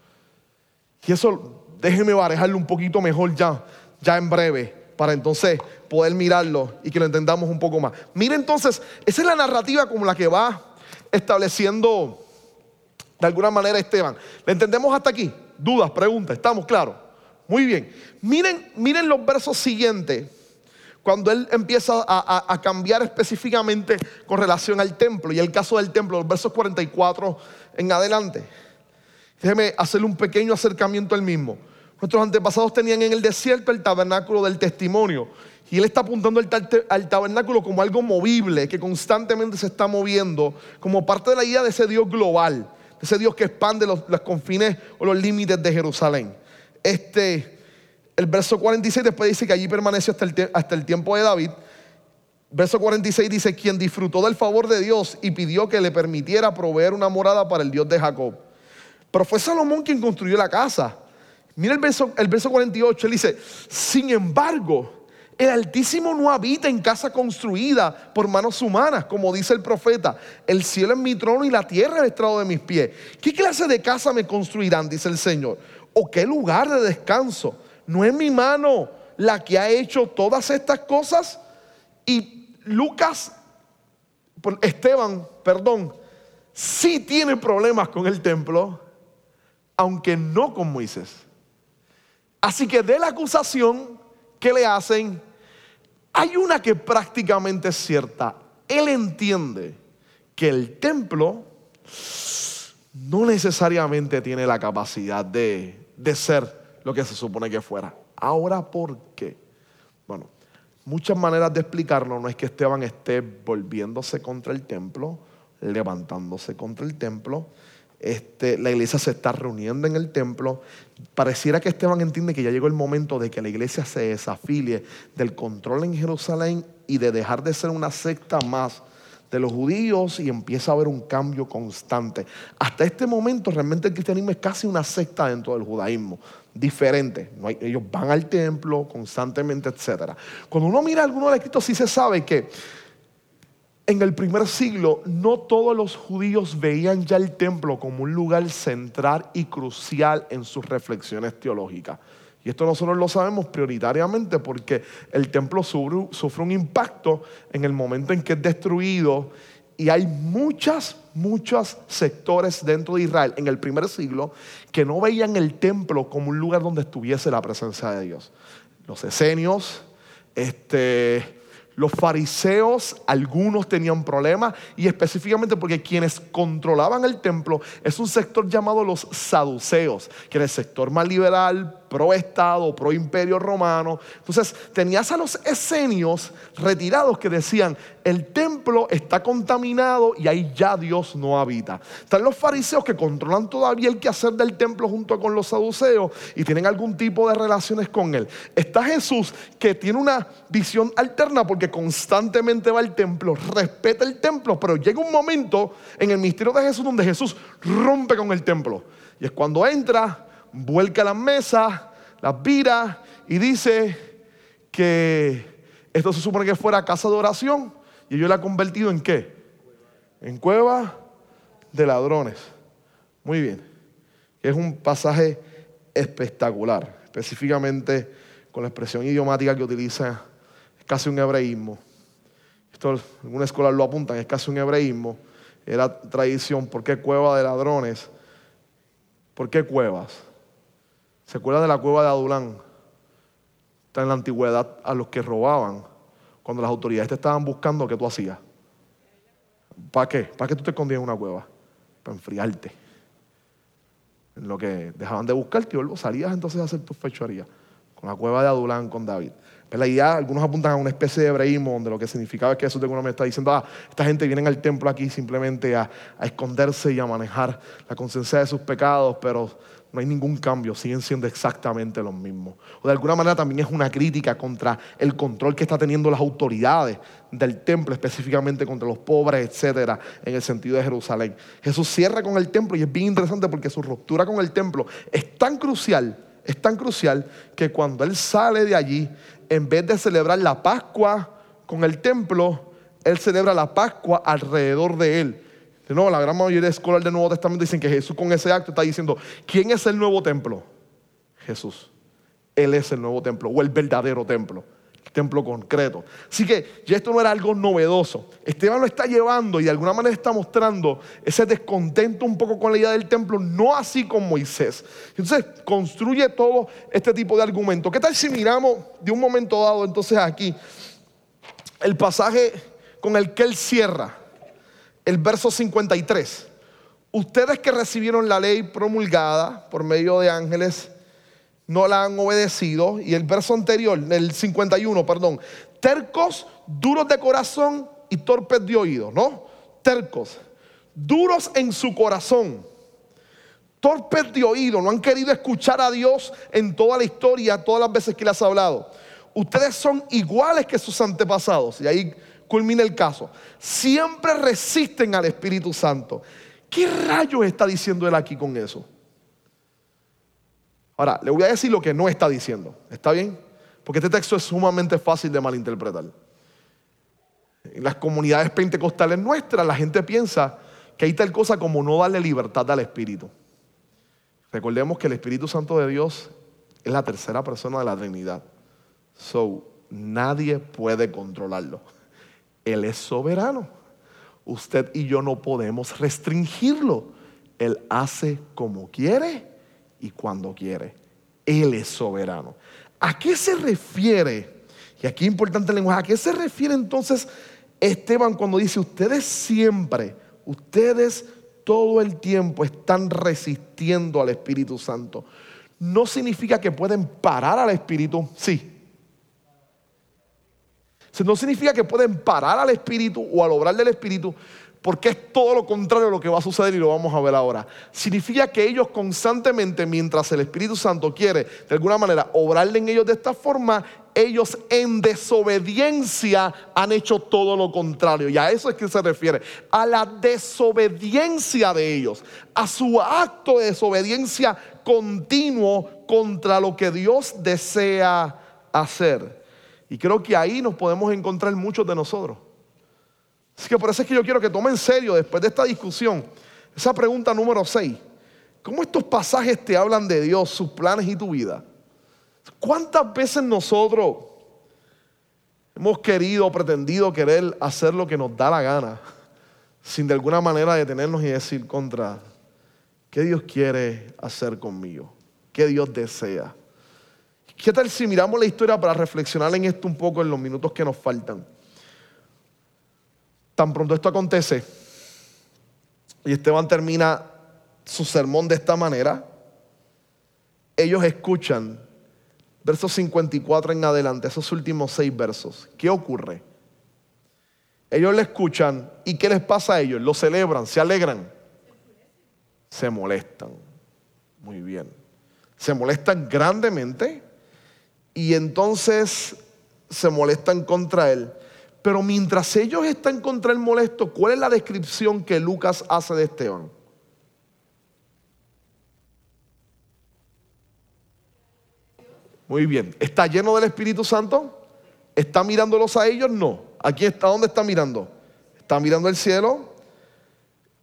Y eso déjeme barejarlo un poquito mejor ya, ya en breve, para entonces poder mirarlo y que lo entendamos un poco más. Mire entonces, esa es la narrativa como la que va estableciendo de alguna manera Esteban. ¿Le entendemos hasta aquí? ¿Dudas, preguntas? ¿Estamos claros? Muy bien. Miren, miren los versos siguientes cuando él empieza a, a, cambiar específicamente con relación al templo y el caso del templo, los versos 44 en adelante. Déjeme hacerle un pequeño acercamiento al mismo. Nuestros antepasados tenían en el desierto el tabernáculo del testimonio. Y él está apuntando al, tabernáculo como algo movible, que constantemente se está moviendo, como parte de la idea de ese Dios global, de ese Dios que expande los, confines o los límites de Jerusalén. Este, el verso 46 después dice que allí permaneció hasta el, hasta el tiempo de David. Verso 46 dice, quien disfrutó del favor de Dios y pidió que le permitiera proveer una morada para el Dios de Jacob. Pero fue Salomón quien construyó la casa. Mira el verso, el verso 48, él dice, sin embargo, el Altísimo no habita en casa construida por manos humanas, como dice el profeta. El cielo es mi trono y la tierra el estrado de mis pies. ¿Qué clase de casa me construirán? Dice el Señor. ¿O qué lugar de descanso? ¿No es mi mano la que ha hecho todas estas cosas? Y Lucas, Esteban, perdón, sí tiene problemas con el templo, aunque no con Moisés. Así que de la acusación que le hacen, hay una que prácticamente es cierta. Él entiende que el templo no necesariamente tiene la capacidad de, de ser lo que se supone que fuera. Ahora, ¿por qué? Bueno, muchas maneras de explicarlo. No es que Esteban esté volviéndose contra el templo, levantándose contra el templo. Este, la iglesia se está reuniendo en el templo. Pareciera que Esteban entiende que ya llegó el momento de que la iglesia se desafilie del control en Jerusalén y de dejar de ser una secta más de los judíos y empieza a haber un cambio constante. Hasta este momento realmente el cristianismo es casi una secta dentro del judaísmo, diferente. ellos van al templo constantemente, etc. Cuando uno mira algunos de los escritos sí se sabe que en el primer siglo no todos los judíos veían ya el templo como un lugar central y crucial en sus reflexiones teológicas. Y esto nosotros lo sabemos prioritariamente porque el templo sufre, un impacto en el momento en que es destruido y hay muchas, muchos sectores dentro de Israel en el primer siglo que no veían el templo como un lugar donde estuviese la presencia de Dios. Los esenios, este, los fariseos, algunos tenían problemas y específicamente porque quienes controlaban el templo es un sector llamado los saduceos, que era el sector más liberal, pro Estado, pro Imperio Romano. Entonces tenías a los esenios retirados que decían, el templo está contaminado y ahí ya Dios no habita. Están los fariseos que controlan todavía el quehacer del templo junto con los saduceos y tienen algún tipo de relaciones con él. Está Jesús que tiene una visión alterna porque constantemente va al templo, respeta el templo, pero llega un momento en el misterio de Jesús donde Jesús rompe con el templo. Y es cuando entra vuelca las mesas, las vira y dice que esto se supone que fuera casa de oración y ellos la ha convertido en qué? En cueva de ladrones. Muy bien. Es un pasaje espectacular, específicamente con la expresión idiomática que utiliza, es casi un hebreísmo. Esto alguna escuela lo apuntan, es casi un hebreísmo. Era tradición, ¿por qué cueva de ladrones? ¿Por qué cuevas? ¿Se acuerda de la cueva de Adulán? Está en la antigüedad a los que robaban. Cuando las autoridades te estaban buscando, ¿qué tú hacías? ¿Para qué? ¿Para qué tú te escondías en una cueva? Para enfriarte. En lo que dejaban de buscarte, salías entonces a hacer tus fechorías. Con la cueva de Adulán, con David. Pero la idea, algunos apuntan a una especie de hebreísmo, donde lo que significaba es que eso de alguna manera está diciendo, ah, esta gente viene al templo aquí simplemente a, a esconderse y a manejar la conciencia de sus pecados, pero no hay ningún cambio, siguen siendo exactamente los mismos. O de alguna manera también es una crítica contra el control que están teniendo las autoridades del templo, específicamente contra los pobres, etcétera, en el sentido de Jerusalén. Jesús cierra con el templo y es bien interesante porque su ruptura con el templo es tan crucial, es tan crucial que cuando él sale de allí, en vez de celebrar la Pascua con el templo, él celebra la Pascua alrededor de él nuevo, la gran mayoría de escolares del Nuevo Testamento dicen que Jesús con ese acto está diciendo, ¿quién es el nuevo templo? Jesús. Él es el nuevo templo o el verdadero templo, el templo concreto. Así que ya esto no era algo novedoso. Esteban lo está llevando y de alguna manera está mostrando ese descontento un poco con la idea del templo, no así con Moisés. Entonces construye todo este tipo de argumentos. ¿Qué tal si miramos de un momento dado entonces aquí el pasaje con el que él cierra? El verso 53. Ustedes que recibieron la ley promulgada por medio de ángeles, no la han obedecido. Y el verso anterior, el 51, perdón. Tercos, duros de corazón y torpes de oído, ¿no? Tercos, duros en su corazón, torpes de oído, no han querido escuchar a Dios en toda la historia, todas las veces que les ha hablado. Ustedes son iguales que sus antepasados. Y ahí culmina el caso. Siempre resisten al Espíritu Santo. ¿Qué rayos está diciendo él aquí con eso? Ahora, le voy a decir lo que no está diciendo. ¿Está bien? Porque este texto es sumamente fácil de malinterpretar. En las comunidades pentecostales nuestras, la gente piensa que hay tal cosa como no darle libertad al Espíritu. Recordemos que el Espíritu Santo de Dios es la tercera persona de la Trinidad. So, nadie puede controlarlo. Él es soberano. Usted y yo no podemos restringirlo. Él hace como quiere y cuando quiere. Él es soberano. ¿A qué se refiere? Y aquí importante el lenguaje. ¿A qué se refiere entonces Esteban cuando dice, ustedes siempre, ustedes todo el tiempo están resistiendo al Espíritu Santo? No significa que pueden parar al Espíritu, sí. No significa que pueden parar al Espíritu o al obrar del Espíritu, porque es todo lo contrario a lo que va a suceder y lo vamos a ver ahora. Significa que ellos constantemente, mientras el Espíritu Santo quiere de alguna manera obrarle en ellos de esta forma, ellos en desobediencia han hecho todo lo contrario. Y a eso es que se refiere, a la desobediencia de ellos, a su acto de desobediencia continuo contra lo que Dios desea hacer. Y creo que ahí nos podemos encontrar muchos de nosotros. Así que por eso es que yo quiero que tome en serio después de esta discusión esa pregunta número 6. ¿Cómo estos pasajes te hablan de Dios, sus planes y tu vida? ¿Cuántas veces nosotros hemos querido pretendido querer hacer lo que nos da la gana sin de alguna manera detenernos y decir contra, ¿qué Dios quiere hacer conmigo? ¿Qué Dios desea? ¿Qué tal si miramos la historia para reflexionar en esto un poco en los minutos que nos faltan? Tan pronto esto acontece y Esteban termina su sermón de esta manera, ellos escuchan versos 54 en adelante, esos últimos seis versos. ¿Qué ocurre? Ellos le escuchan y ¿qué les pasa a ellos? Lo celebran, se alegran, se molestan. Muy bien. Se molestan grandemente y entonces se molestan contra él. Pero mientras ellos están contra el molesto, ¿cuál es la descripción que Lucas hace de Esteban? Muy bien. ¿Está lleno del Espíritu Santo? ¿Está mirándolos a ellos? No. ¿Aquí está? ¿Dónde está mirando? Está mirando el cielo.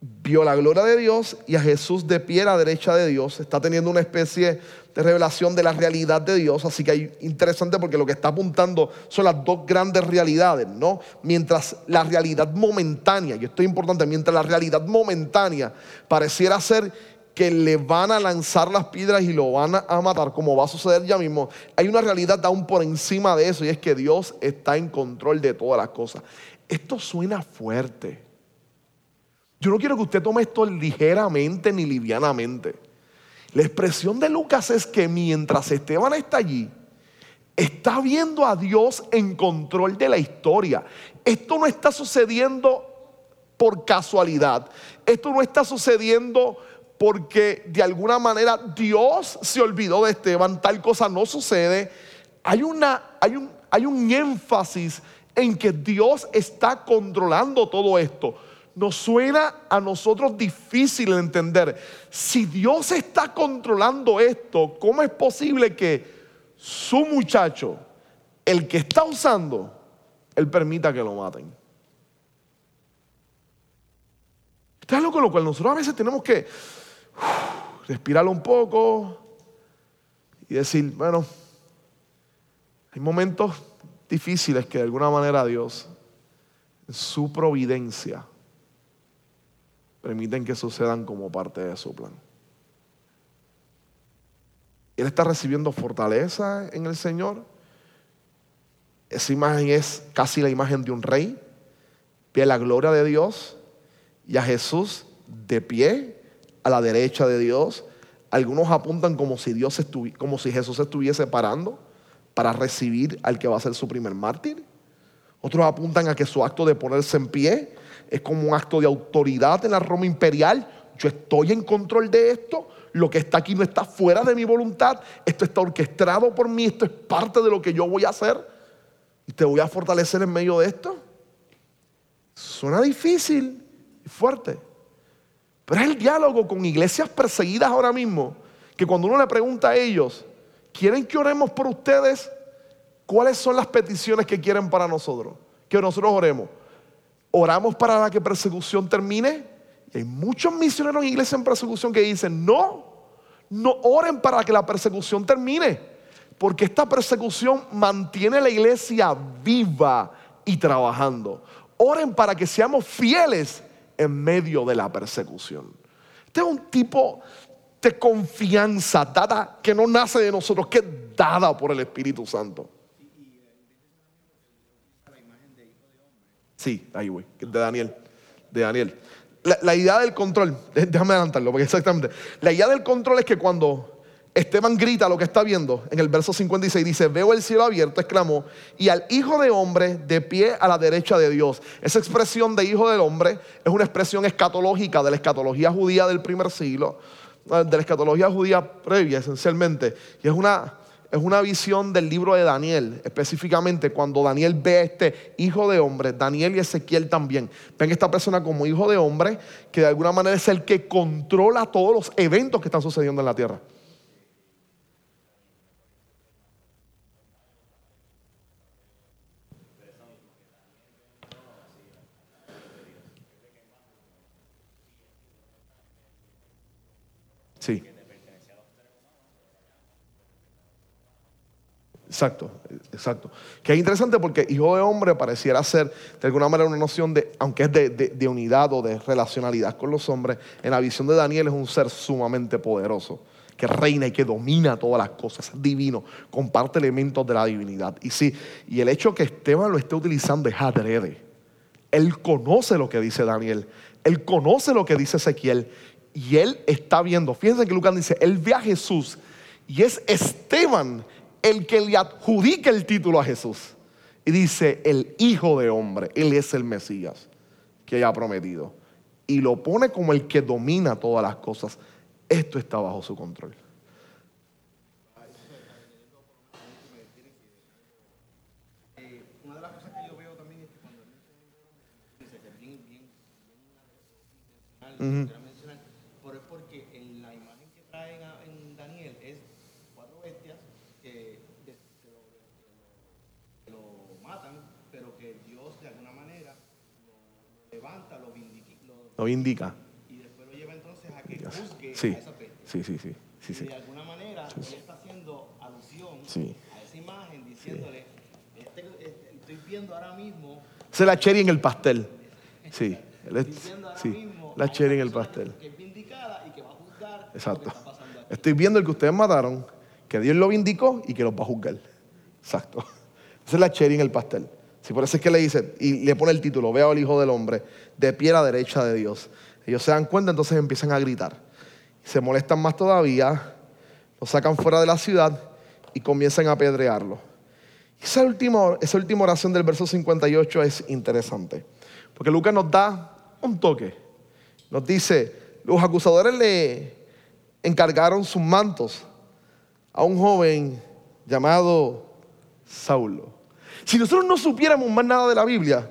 Vio la gloria de Dios y a Jesús de pie a la derecha de Dios. Está teniendo una especie de revelación de la realidad de Dios. Así que es interesante porque lo que está apuntando son las dos grandes realidades, ¿no? Mientras la realidad momentánea, y esto es importante, mientras la realidad momentánea pareciera ser que le van a lanzar las piedras y lo van a matar, como va a suceder ya mismo, hay una realidad aún por encima de eso y es que Dios está en control de todas las cosas. Esto suena fuerte. Yo no quiero que usted tome esto ligeramente ni livianamente. La expresión de Lucas es que mientras Esteban está allí, está viendo a Dios en control de la historia. Esto no está sucediendo por casualidad. Esto no está sucediendo porque de alguna manera Dios se olvidó de Esteban. Tal cosa no sucede. Hay, una, hay, un, hay un énfasis en que Dios está controlando todo esto nos suena a nosotros difícil de entender. Si Dios está controlando esto, ¿cómo es posible que su muchacho, el que está usando, él permita que lo maten? Esto es algo con lo cual nosotros a veces tenemos que respirar un poco y decir, bueno, hay momentos difíciles que de alguna manera Dios, su providencia, permiten que sucedan como parte de su plan. Él está recibiendo fortaleza en el Señor. Esa imagen es casi la imagen de un rey. Ve la gloria de Dios y a Jesús de pie a la derecha de Dios. Algunos apuntan como si, Dios como si Jesús estuviese parando para recibir al que va a ser su primer mártir. Otros apuntan a que su acto de ponerse en pie es como un acto de autoridad en la Roma imperial. Yo estoy en control de esto. Lo que está aquí no está fuera de mi voluntad. Esto está orquestado por mí. Esto es parte de lo que yo voy a hacer. Y te voy a fortalecer en medio de esto. Suena difícil y fuerte. Pero es el diálogo con iglesias perseguidas ahora mismo, que cuando uno le pregunta a ellos, ¿quieren que oremos por ustedes? ¿Cuáles son las peticiones que quieren para nosotros? Que nosotros oremos. ¿Oramos para que persecución termine? Y hay muchos misioneros en iglesias en persecución que dicen, no, no oren para que la persecución termine, porque esta persecución mantiene la iglesia viva y trabajando. Oren para que seamos fieles en medio de la persecución. Este es un tipo de confianza dada que no nace de nosotros, que es dada por el Espíritu Santo. Sí, ahí voy, de Daniel, de Daniel. La, idea del control, déjame adelantarlo, porque exactamente, la idea del control es que cuando Esteban grita lo que está viendo en el verso 56, dice, veo el cielo abierto, exclamó, y al Hijo de Hombre de pie a la derecha de Dios. Esa expresión de Hijo del Hombre es una expresión escatológica de la escatología judía del primer siglo, eh, de la escatología judía previa esencialmente, y es una, es una visión del libro de Daniel, específicamente cuando Daniel ve a este hijo de hombre, Daniel y Ezequiel también, ven a esta persona como hijo de hombre, que de alguna manera es el que controla todos los eventos que están sucediendo en la tierra. Sí. Exacto, exacto. Que es interesante porque hijo de hombre pareciera ser de alguna manera una noción de, aunque es de, unidad o de relacionalidad con los hombres, en la visión de Daniel es un ser sumamente poderoso, que reina y que domina todas las cosas, es divino, comparte elementos de la divinidad. Y sí, y el hecho que Esteban lo esté utilizando es adrede. Él conoce lo que dice Daniel, él conoce lo que dice Ezequiel y él está viendo. Fíjense que Lucas dice, él ve a Jesús y es Esteban el que le adjudica el título a Jesús. Y dice, el Hijo de Hombre, Él es el Mesías que haya prometido. Y lo pone como el que domina todas las cosas. Esto está bajo su control. Uh Lo indica. Y después lo lleva entonces a que busque sí. a esa peste. Sí, sí, sí. sí, sí. Y de alguna manera él está haciendo alusión a esa imagen diciéndole, este, este, estoy viendo ahora mismo... Es la cherry en el pastel. Sí. sí. la cherry en el pastel. Que es vindicada y que va a juzgar Exacto. Lo que está pasando aquí. Estoy viendo el que ustedes mataron, que Dios lo vindicó y que los va a juzgar. Exacto. Esa es la cherry en el pastel. Sí, por eso es que le dice, y le pone el título, veo al Hijo del Hombre de pie a la derecha de Dios. Ellos se dan cuenta, entonces empiezan a gritar. Se molestan más todavía, lo sacan fuera de la ciudad y comienzan a apedrearlo. Esa esa última oración del verso 58 es interesante, porque Lucas nos da un toque. Nos dice, los acusadores le encargaron sus mantos a un joven llamado Saulo. Si nosotros no supiéramos más nada de la Biblia,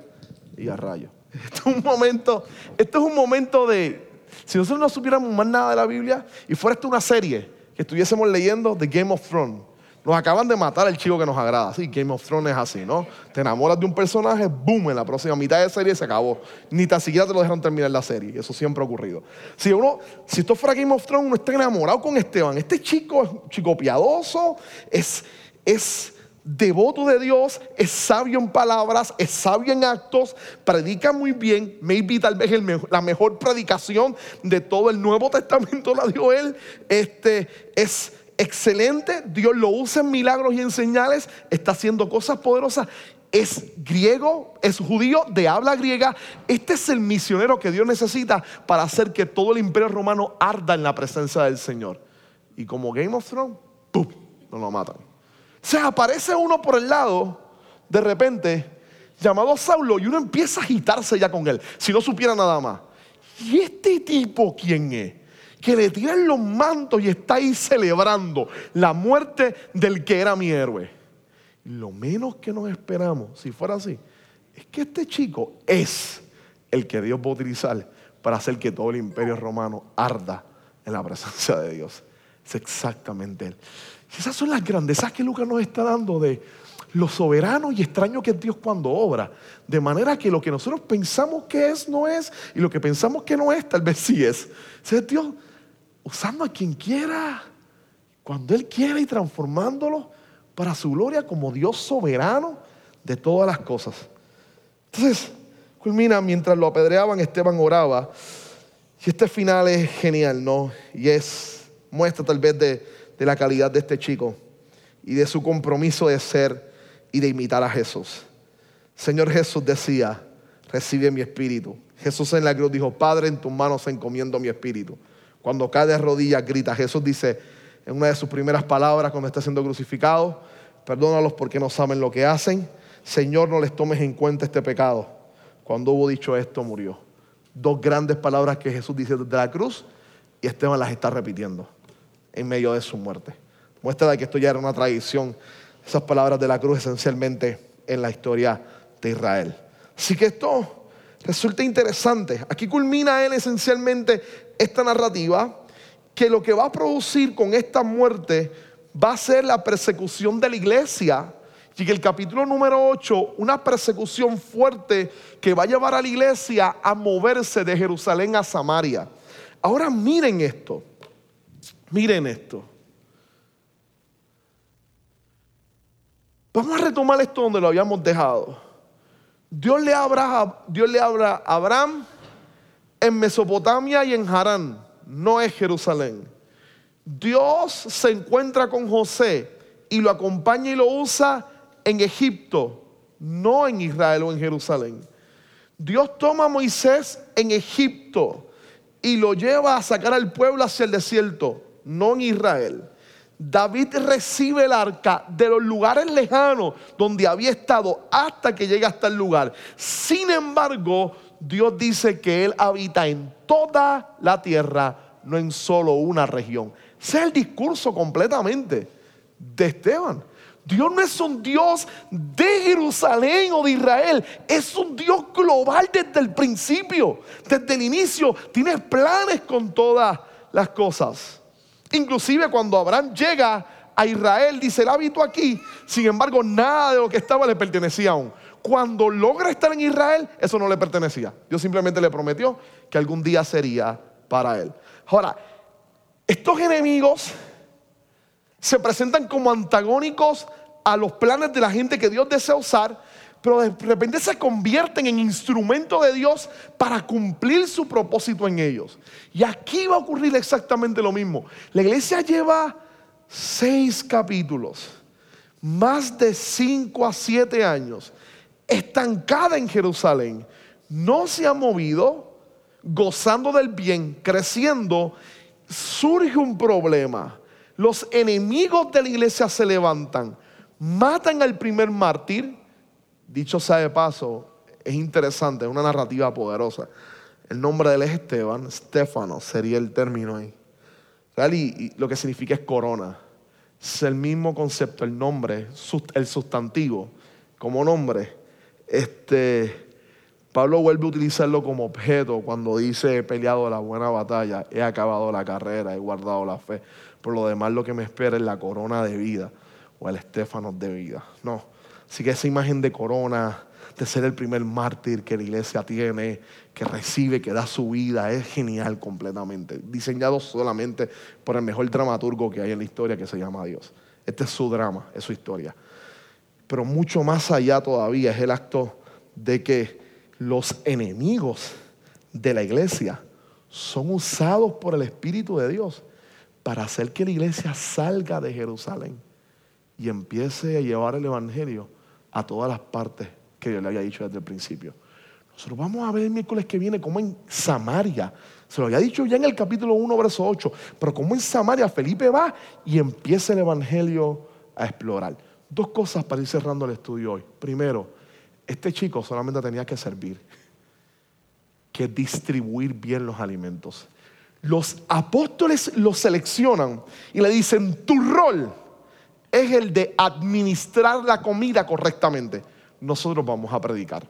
y a rayo. Esto es un momento, esto es un momento de, si nosotros no supiéramos más nada de la Biblia y fuera esto una serie que estuviésemos leyendo de Game of Thrones, nos acaban de matar el chico que nos agrada. Sí, Game of Thrones es así, ¿no? Te enamoras de un personaje, boom, en la próxima mitad de serie se acabó. Ni tan siquiera te lo dejaron terminar la serie. Eso siempre ha ocurrido. Si uno, si esto fuera Game of Thrones, uno está enamorado con Esteban. Este chico es chico piadoso, es, es devoto de Dios, es sabio en palabras, es sabio en actos, predica muy bien, maybe tal vez la mejor predicación de todo el Nuevo Testamento la dio él, este, es excelente, Dios lo usa en milagros y en señales, está haciendo cosas poderosas. Es griego, es judío, de habla griega. Este es el misionero que Dios necesita para hacer que todo el imperio romano arda en la presencia del Señor. Y como Game of Thrones, ¡pum! No lo matan. Se aparece uno por el lado, de repente, llamado Saulo, y uno empieza a agitarse ya con él, si no supiera nada más. ¿Y este tipo quién es? Que le tiran los mantos y está ahí celebrando la muerte del que era mi héroe. Lo menos que nos esperamos, si fuera así, es que este chico es el que Dios va a utilizar para hacer que todo el imperio romano arda en la presencia de Dios. Es exactamente Él. Esas son las grandezas que Lucas nos está dando de lo soberano y extraño que es Dios cuando obra. De manera que lo que nosotros pensamos que es, no es, y lo que pensamos que no es, tal vez sí es. es Dios usando a quien quiera, cuando Él quiera y transformándolo para su gloria como Dios soberano de todas las cosas. Entonces, culmina mientras lo apedreaban, Esteban oraba. Y este final es genial, ¿no? Y es muestra tal vez de, de la calidad de este chico y de su compromiso de ser y de imitar a Jesús. Señor Jesús decía, recibe mi espíritu. Jesús en la cruz dijo, Padre, en tus manos encomiendo mi espíritu. Cuando cae de rodillas, grita. Jesús dice en una de sus primeras palabras cuando está siendo crucificado, perdónalos porque no saben lo que hacen. Señor, no les tomes en cuenta este pecado. Cuando hubo dicho esto, murió. Dos grandes palabras que Jesús dice desde la cruz y Esteban las está repitiendo en medio de su muerte. Muestra de que esto ya era una tradición, esas palabras de la cruz esencialmente en la historia de Israel. Así que esto resulta interesante. Aquí culmina él esencialmente esta narrativa que lo que va a producir con esta muerte va a ser la persecución de la iglesia. Y que el capítulo número 8, una persecución fuerte que va a llevar a la iglesia a moverse de Jerusalén a Samaria. Ahora miren esto, miren esto. Vamos a retomar esto donde lo habíamos dejado. Dios le habla, Dios le habla a Abraham en Mesopotamia y en Harán, no es Jerusalén. Dios se encuentra con José y lo acompaña y lo usa en Egipto, no en Israel o en Jerusalén. Dios toma a Moisés en Egipto y lo lleva a sacar al pueblo hacia el desierto, no en Israel. David recibe el arca de los lugares lejanos donde había estado hasta que llega hasta el lugar. Sin embargo, Dios dice que Él habita en toda la tierra, no en solo una región. Ese es el discurso completamente de Esteban. Dios no es un Dios de Jerusalén o de Israel, es un Dios global desde el principio, desde el inicio. Tiene planes con todas las cosas. Inclusive cuando Abraham llega a Israel, dice el hábito aquí, sin embargo nada de lo que estaba le pertenecía aún. Cuando logra estar en Israel, eso no le pertenecía. Dios simplemente le prometió que algún día sería para él. Ahora, estos enemigos se presentan como antagónicos a los planes de la gente que Dios desea usar, pero de repente se convierten en instrumento de Dios para cumplir su propósito en ellos. Y aquí va a ocurrir exactamente lo mismo. La iglesia lleva seis capítulos, más de cinco a siete años, estancada en Jerusalén. No se ha movido, gozando del bien, creciendo. Surge un problema. Los enemigos de la iglesia se levantan, matan al primer mártir Dicho sea de paso, es interesante, es una narrativa poderosa. El nombre de él es Esteban, Stefano sería el término ahí. y, lo que significa es corona. Es el mismo concepto, el nombre, el sustantivo, como nombre. Este, Pablo vuelve a utilizarlo como objeto cuando dice he peleado la buena batalla, he acabado la carrera, he guardado la fe. Por lo demás lo que me espera es la corona de vida o el Estefano de vida. No, Así que esa imagen de corona, de ser el primer mártir que la iglesia tiene, que recibe, que da su vida, es genial completamente. Diseñado solamente por el mejor dramaturgo que hay en la historia, que se llama Dios. Este es su drama, es su historia. Pero mucho más allá todavía es el acto de que los enemigos de la iglesia son usados por el Espíritu de Dios para hacer que la iglesia salga de Jerusalén y empiece a llevar el Evangelio a todas las partes que yo le había dicho desde el principio. Nosotros vamos a ver el miércoles que viene como en Samaria, se lo había dicho ya en el capítulo 1, verso 8, pero como en Samaria Felipe va y empieza el Evangelio a explorar. Dos cosas para ir cerrando el estudio hoy. Primero, este chico solamente tenía que servir, que distribuir bien los alimentos. Los apóstoles lo seleccionan y le dicen, tu rol es el de administrar la comida correctamente. Nosotros vamos a predicar.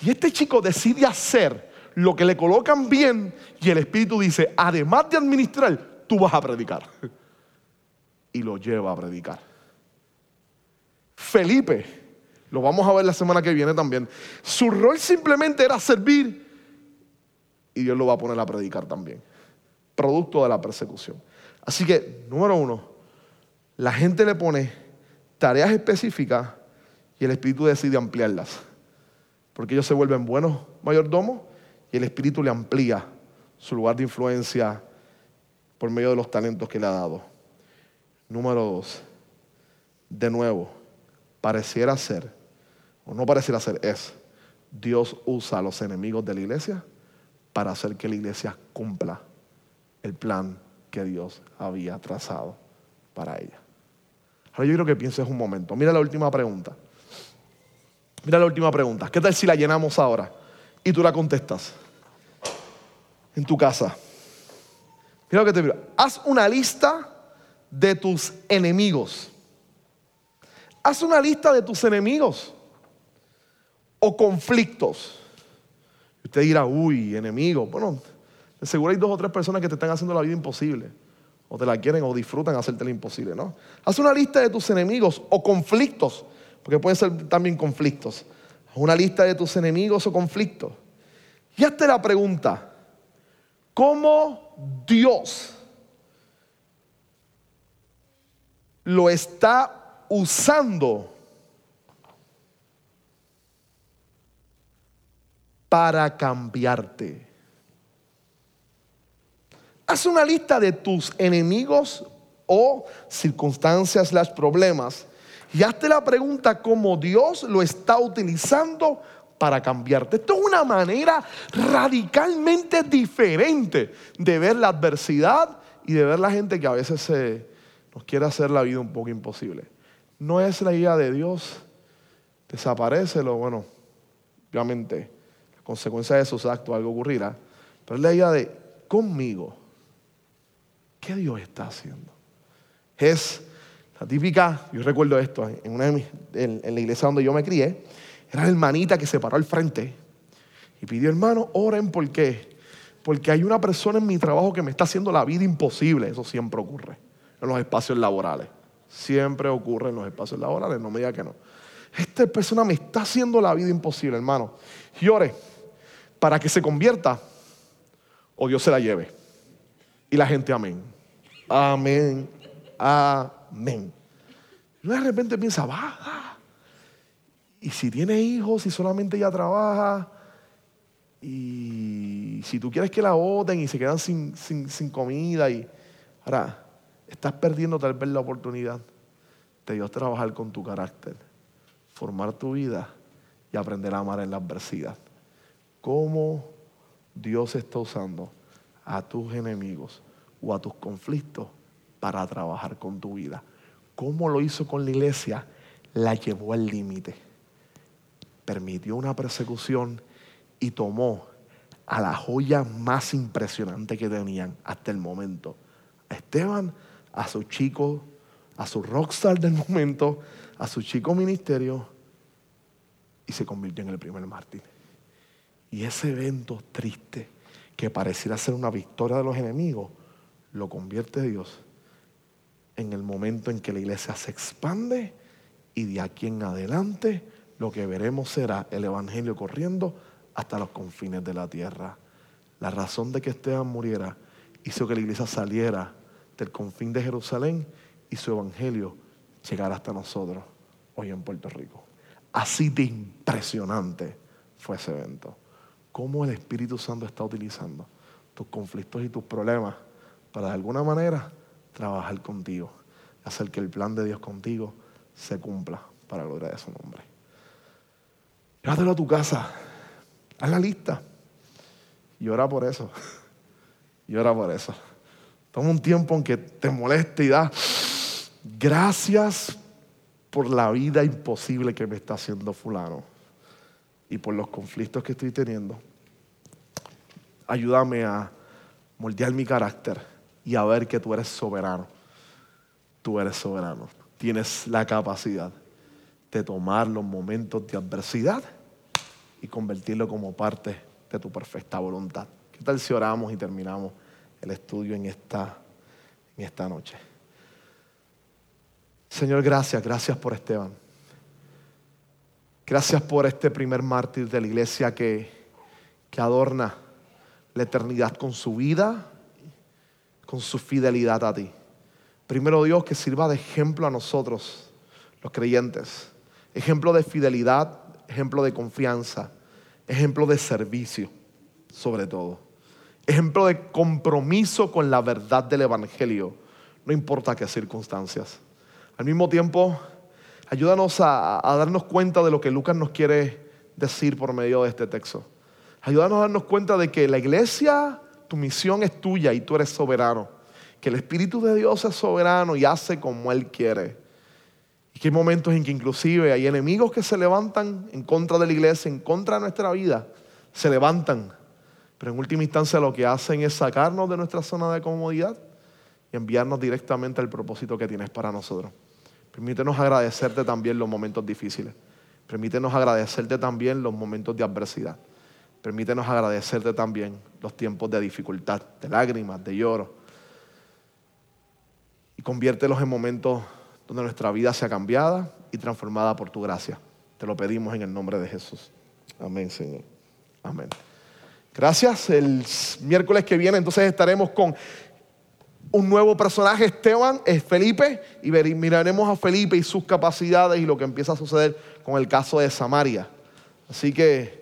Y este chico decide hacer lo que le colocan bien y el Espíritu dice, además de administrar, tú vas a predicar. Y lo lleva a predicar. Felipe, lo vamos a ver la semana que viene también, su rol simplemente era servir y Dios lo va a poner a predicar también, producto de la persecución. Así que, número uno, la gente le pone tareas específicas y el Espíritu decide ampliarlas. Porque ellos se vuelven buenos mayordomos y el Espíritu le amplía su lugar de influencia por medio de los talentos que le ha dado. Número dos, de nuevo, pareciera ser, o no pareciera ser, es, Dios usa a los enemigos de la iglesia para hacer que la iglesia cumpla el plan que Dios había trazado para ella. Ahora yo quiero que pienses un momento. Mira la última pregunta. Mira la última pregunta. ¿Qué tal si la llenamos ahora y tú la contestas en tu casa? Mira lo que te digo. Haz una lista de tus enemigos. Haz una lista de tus enemigos o conflictos. Usted dirá, uy, enemigo. Bueno, seguro hay dos o tres personas que te están haciendo la vida imposible. O te la quieren o disfrutan hacerte la imposible, ¿no? Haz una lista de tus enemigos o conflictos porque pueden ser también conflictos. Una lista de tus enemigos o conflictos. Y hazte la pregunta, ¿cómo Dios lo está usando para cambiarte? Haz una lista de tus enemigos o circunstancias, los problemas y hazte la pregunta cómo Dios lo está utilizando para cambiarte. Esto es una manera radicalmente diferente de ver la adversidad y de ver la gente que a veces se, nos quiere hacer la vida un poco imposible. No es la idea de Dios, desaparece lo bueno, obviamente, la consecuencia de esos actos, algo ocurrirá, pero es la idea de conmigo, ¿qué Dios está haciendo? Es la típica, yo recuerdo esto, en, una en, la iglesia donde yo me crié, era la hermanita que se paró al frente y pidió, hermano, oren por qué. Porque hay una persona en mi trabajo que me está haciendo la vida imposible. Eso siempre ocurre en los espacios laborales. Siempre ocurre en los espacios laborales, no me diga que no. Esta persona me está haciendo la vida imposible, hermano. Y ore para que se convierta o Dios se la lleve. Y la gente, amén. Amén. Amén. Y de repente piensa, baja. Y si tiene hijos y solamente ella trabaja, y si tú quieres que la voten y se quedan sin, sin comida, y ahora estás perdiendo tal vez la oportunidad de Dios trabajar con tu carácter, formar tu vida y aprender a amar en la adversidad. ¿Cómo Dios está usando a tus enemigos o a tus conflictos para trabajar con tu vida. ¿Cómo lo hizo con la iglesia? La llevó al límite. Permitió una persecución y tomó a la joya más impresionante que tenían hasta el momento. A Esteban, a su chico, a su rockstar del momento, a su chico ministerio, y se convirtió en el primer mártir. Y ese evento triste, que pareciera ser una victoria de los enemigos, lo convierte Dios en el momento en que la iglesia se expande y de aquí en adelante lo que veremos será el Evangelio corriendo hasta los confines de la tierra. La razón de que Esteban muriera hizo que la iglesia saliera del confín de Jerusalén y su Evangelio llegara hasta nosotros hoy en Puerto Rico. Así de impresionante fue ese evento. Cómo el Espíritu Santo está utilizando tus conflictos y tus problemas para de alguna manera trabajar contigo, hacer que el plan de Dios contigo se cumpla para la gloria de su nombre. Llévatelo a tu casa, haz la lista y ora por eso. Y ora por eso. Toma un tiempo en que te moleste y da gracias por la vida imposible que me está haciendo fulano y por los conflictos que estoy teniendo. Ayúdame a moldear mi carácter y a ver que tú eres soberano. Tú eres soberano. Tienes la capacidad de tomar los momentos de adversidad y convertirlo como parte de tu perfecta voluntad. ¿Qué tal si oramos y terminamos el estudio en esta, en esta noche? Señor, gracias, gracias por Esteban. Gracias por este primer mártir de la iglesia que, que adorna la eternidad con su vida, con su fidelidad a ti. Primero Dios, que sirva de ejemplo a nosotros, los creyentes. Ejemplo de fidelidad, ejemplo de confianza, ejemplo de servicio, sobre todo. Ejemplo de compromiso con la verdad del Evangelio, no importa qué circunstancias. Al mismo tiempo, ayúdanos a, darnos cuenta de lo que Lucas nos quiere decir por medio de este texto. Ayúdanos a darnos cuenta de que la iglesia, tu misión es tuya y tú eres soberano. Que el Espíritu de Dios es soberano y hace como Él quiere. Y que hay momentos en que inclusive hay enemigos que se levantan en contra de la iglesia, en contra de nuestra vida. Se levantan. Pero en última instancia lo que hacen es sacarnos de nuestra zona de comodidad y enviarnos directamente al propósito que tienes para nosotros. Permítenos agradecerte también los momentos difíciles. Permítenos agradecerte también los momentos de adversidad. Permítenos agradecerte también los tiempos de dificultad, de lágrimas, de lloro. Y conviértelos en momentos donde nuestra vida sea cambiada y transformada por tu gracia. Te lo pedimos en el nombre de Jesús. Amén, Señor. Amén. Gracias. El miércoles que viene entonces estaremos con un nuevo personaje, Esteban, es Felipe, y miraremos a Felipe y sus capacidades y lo que empieza a suceder con el caso de Samaria. Así que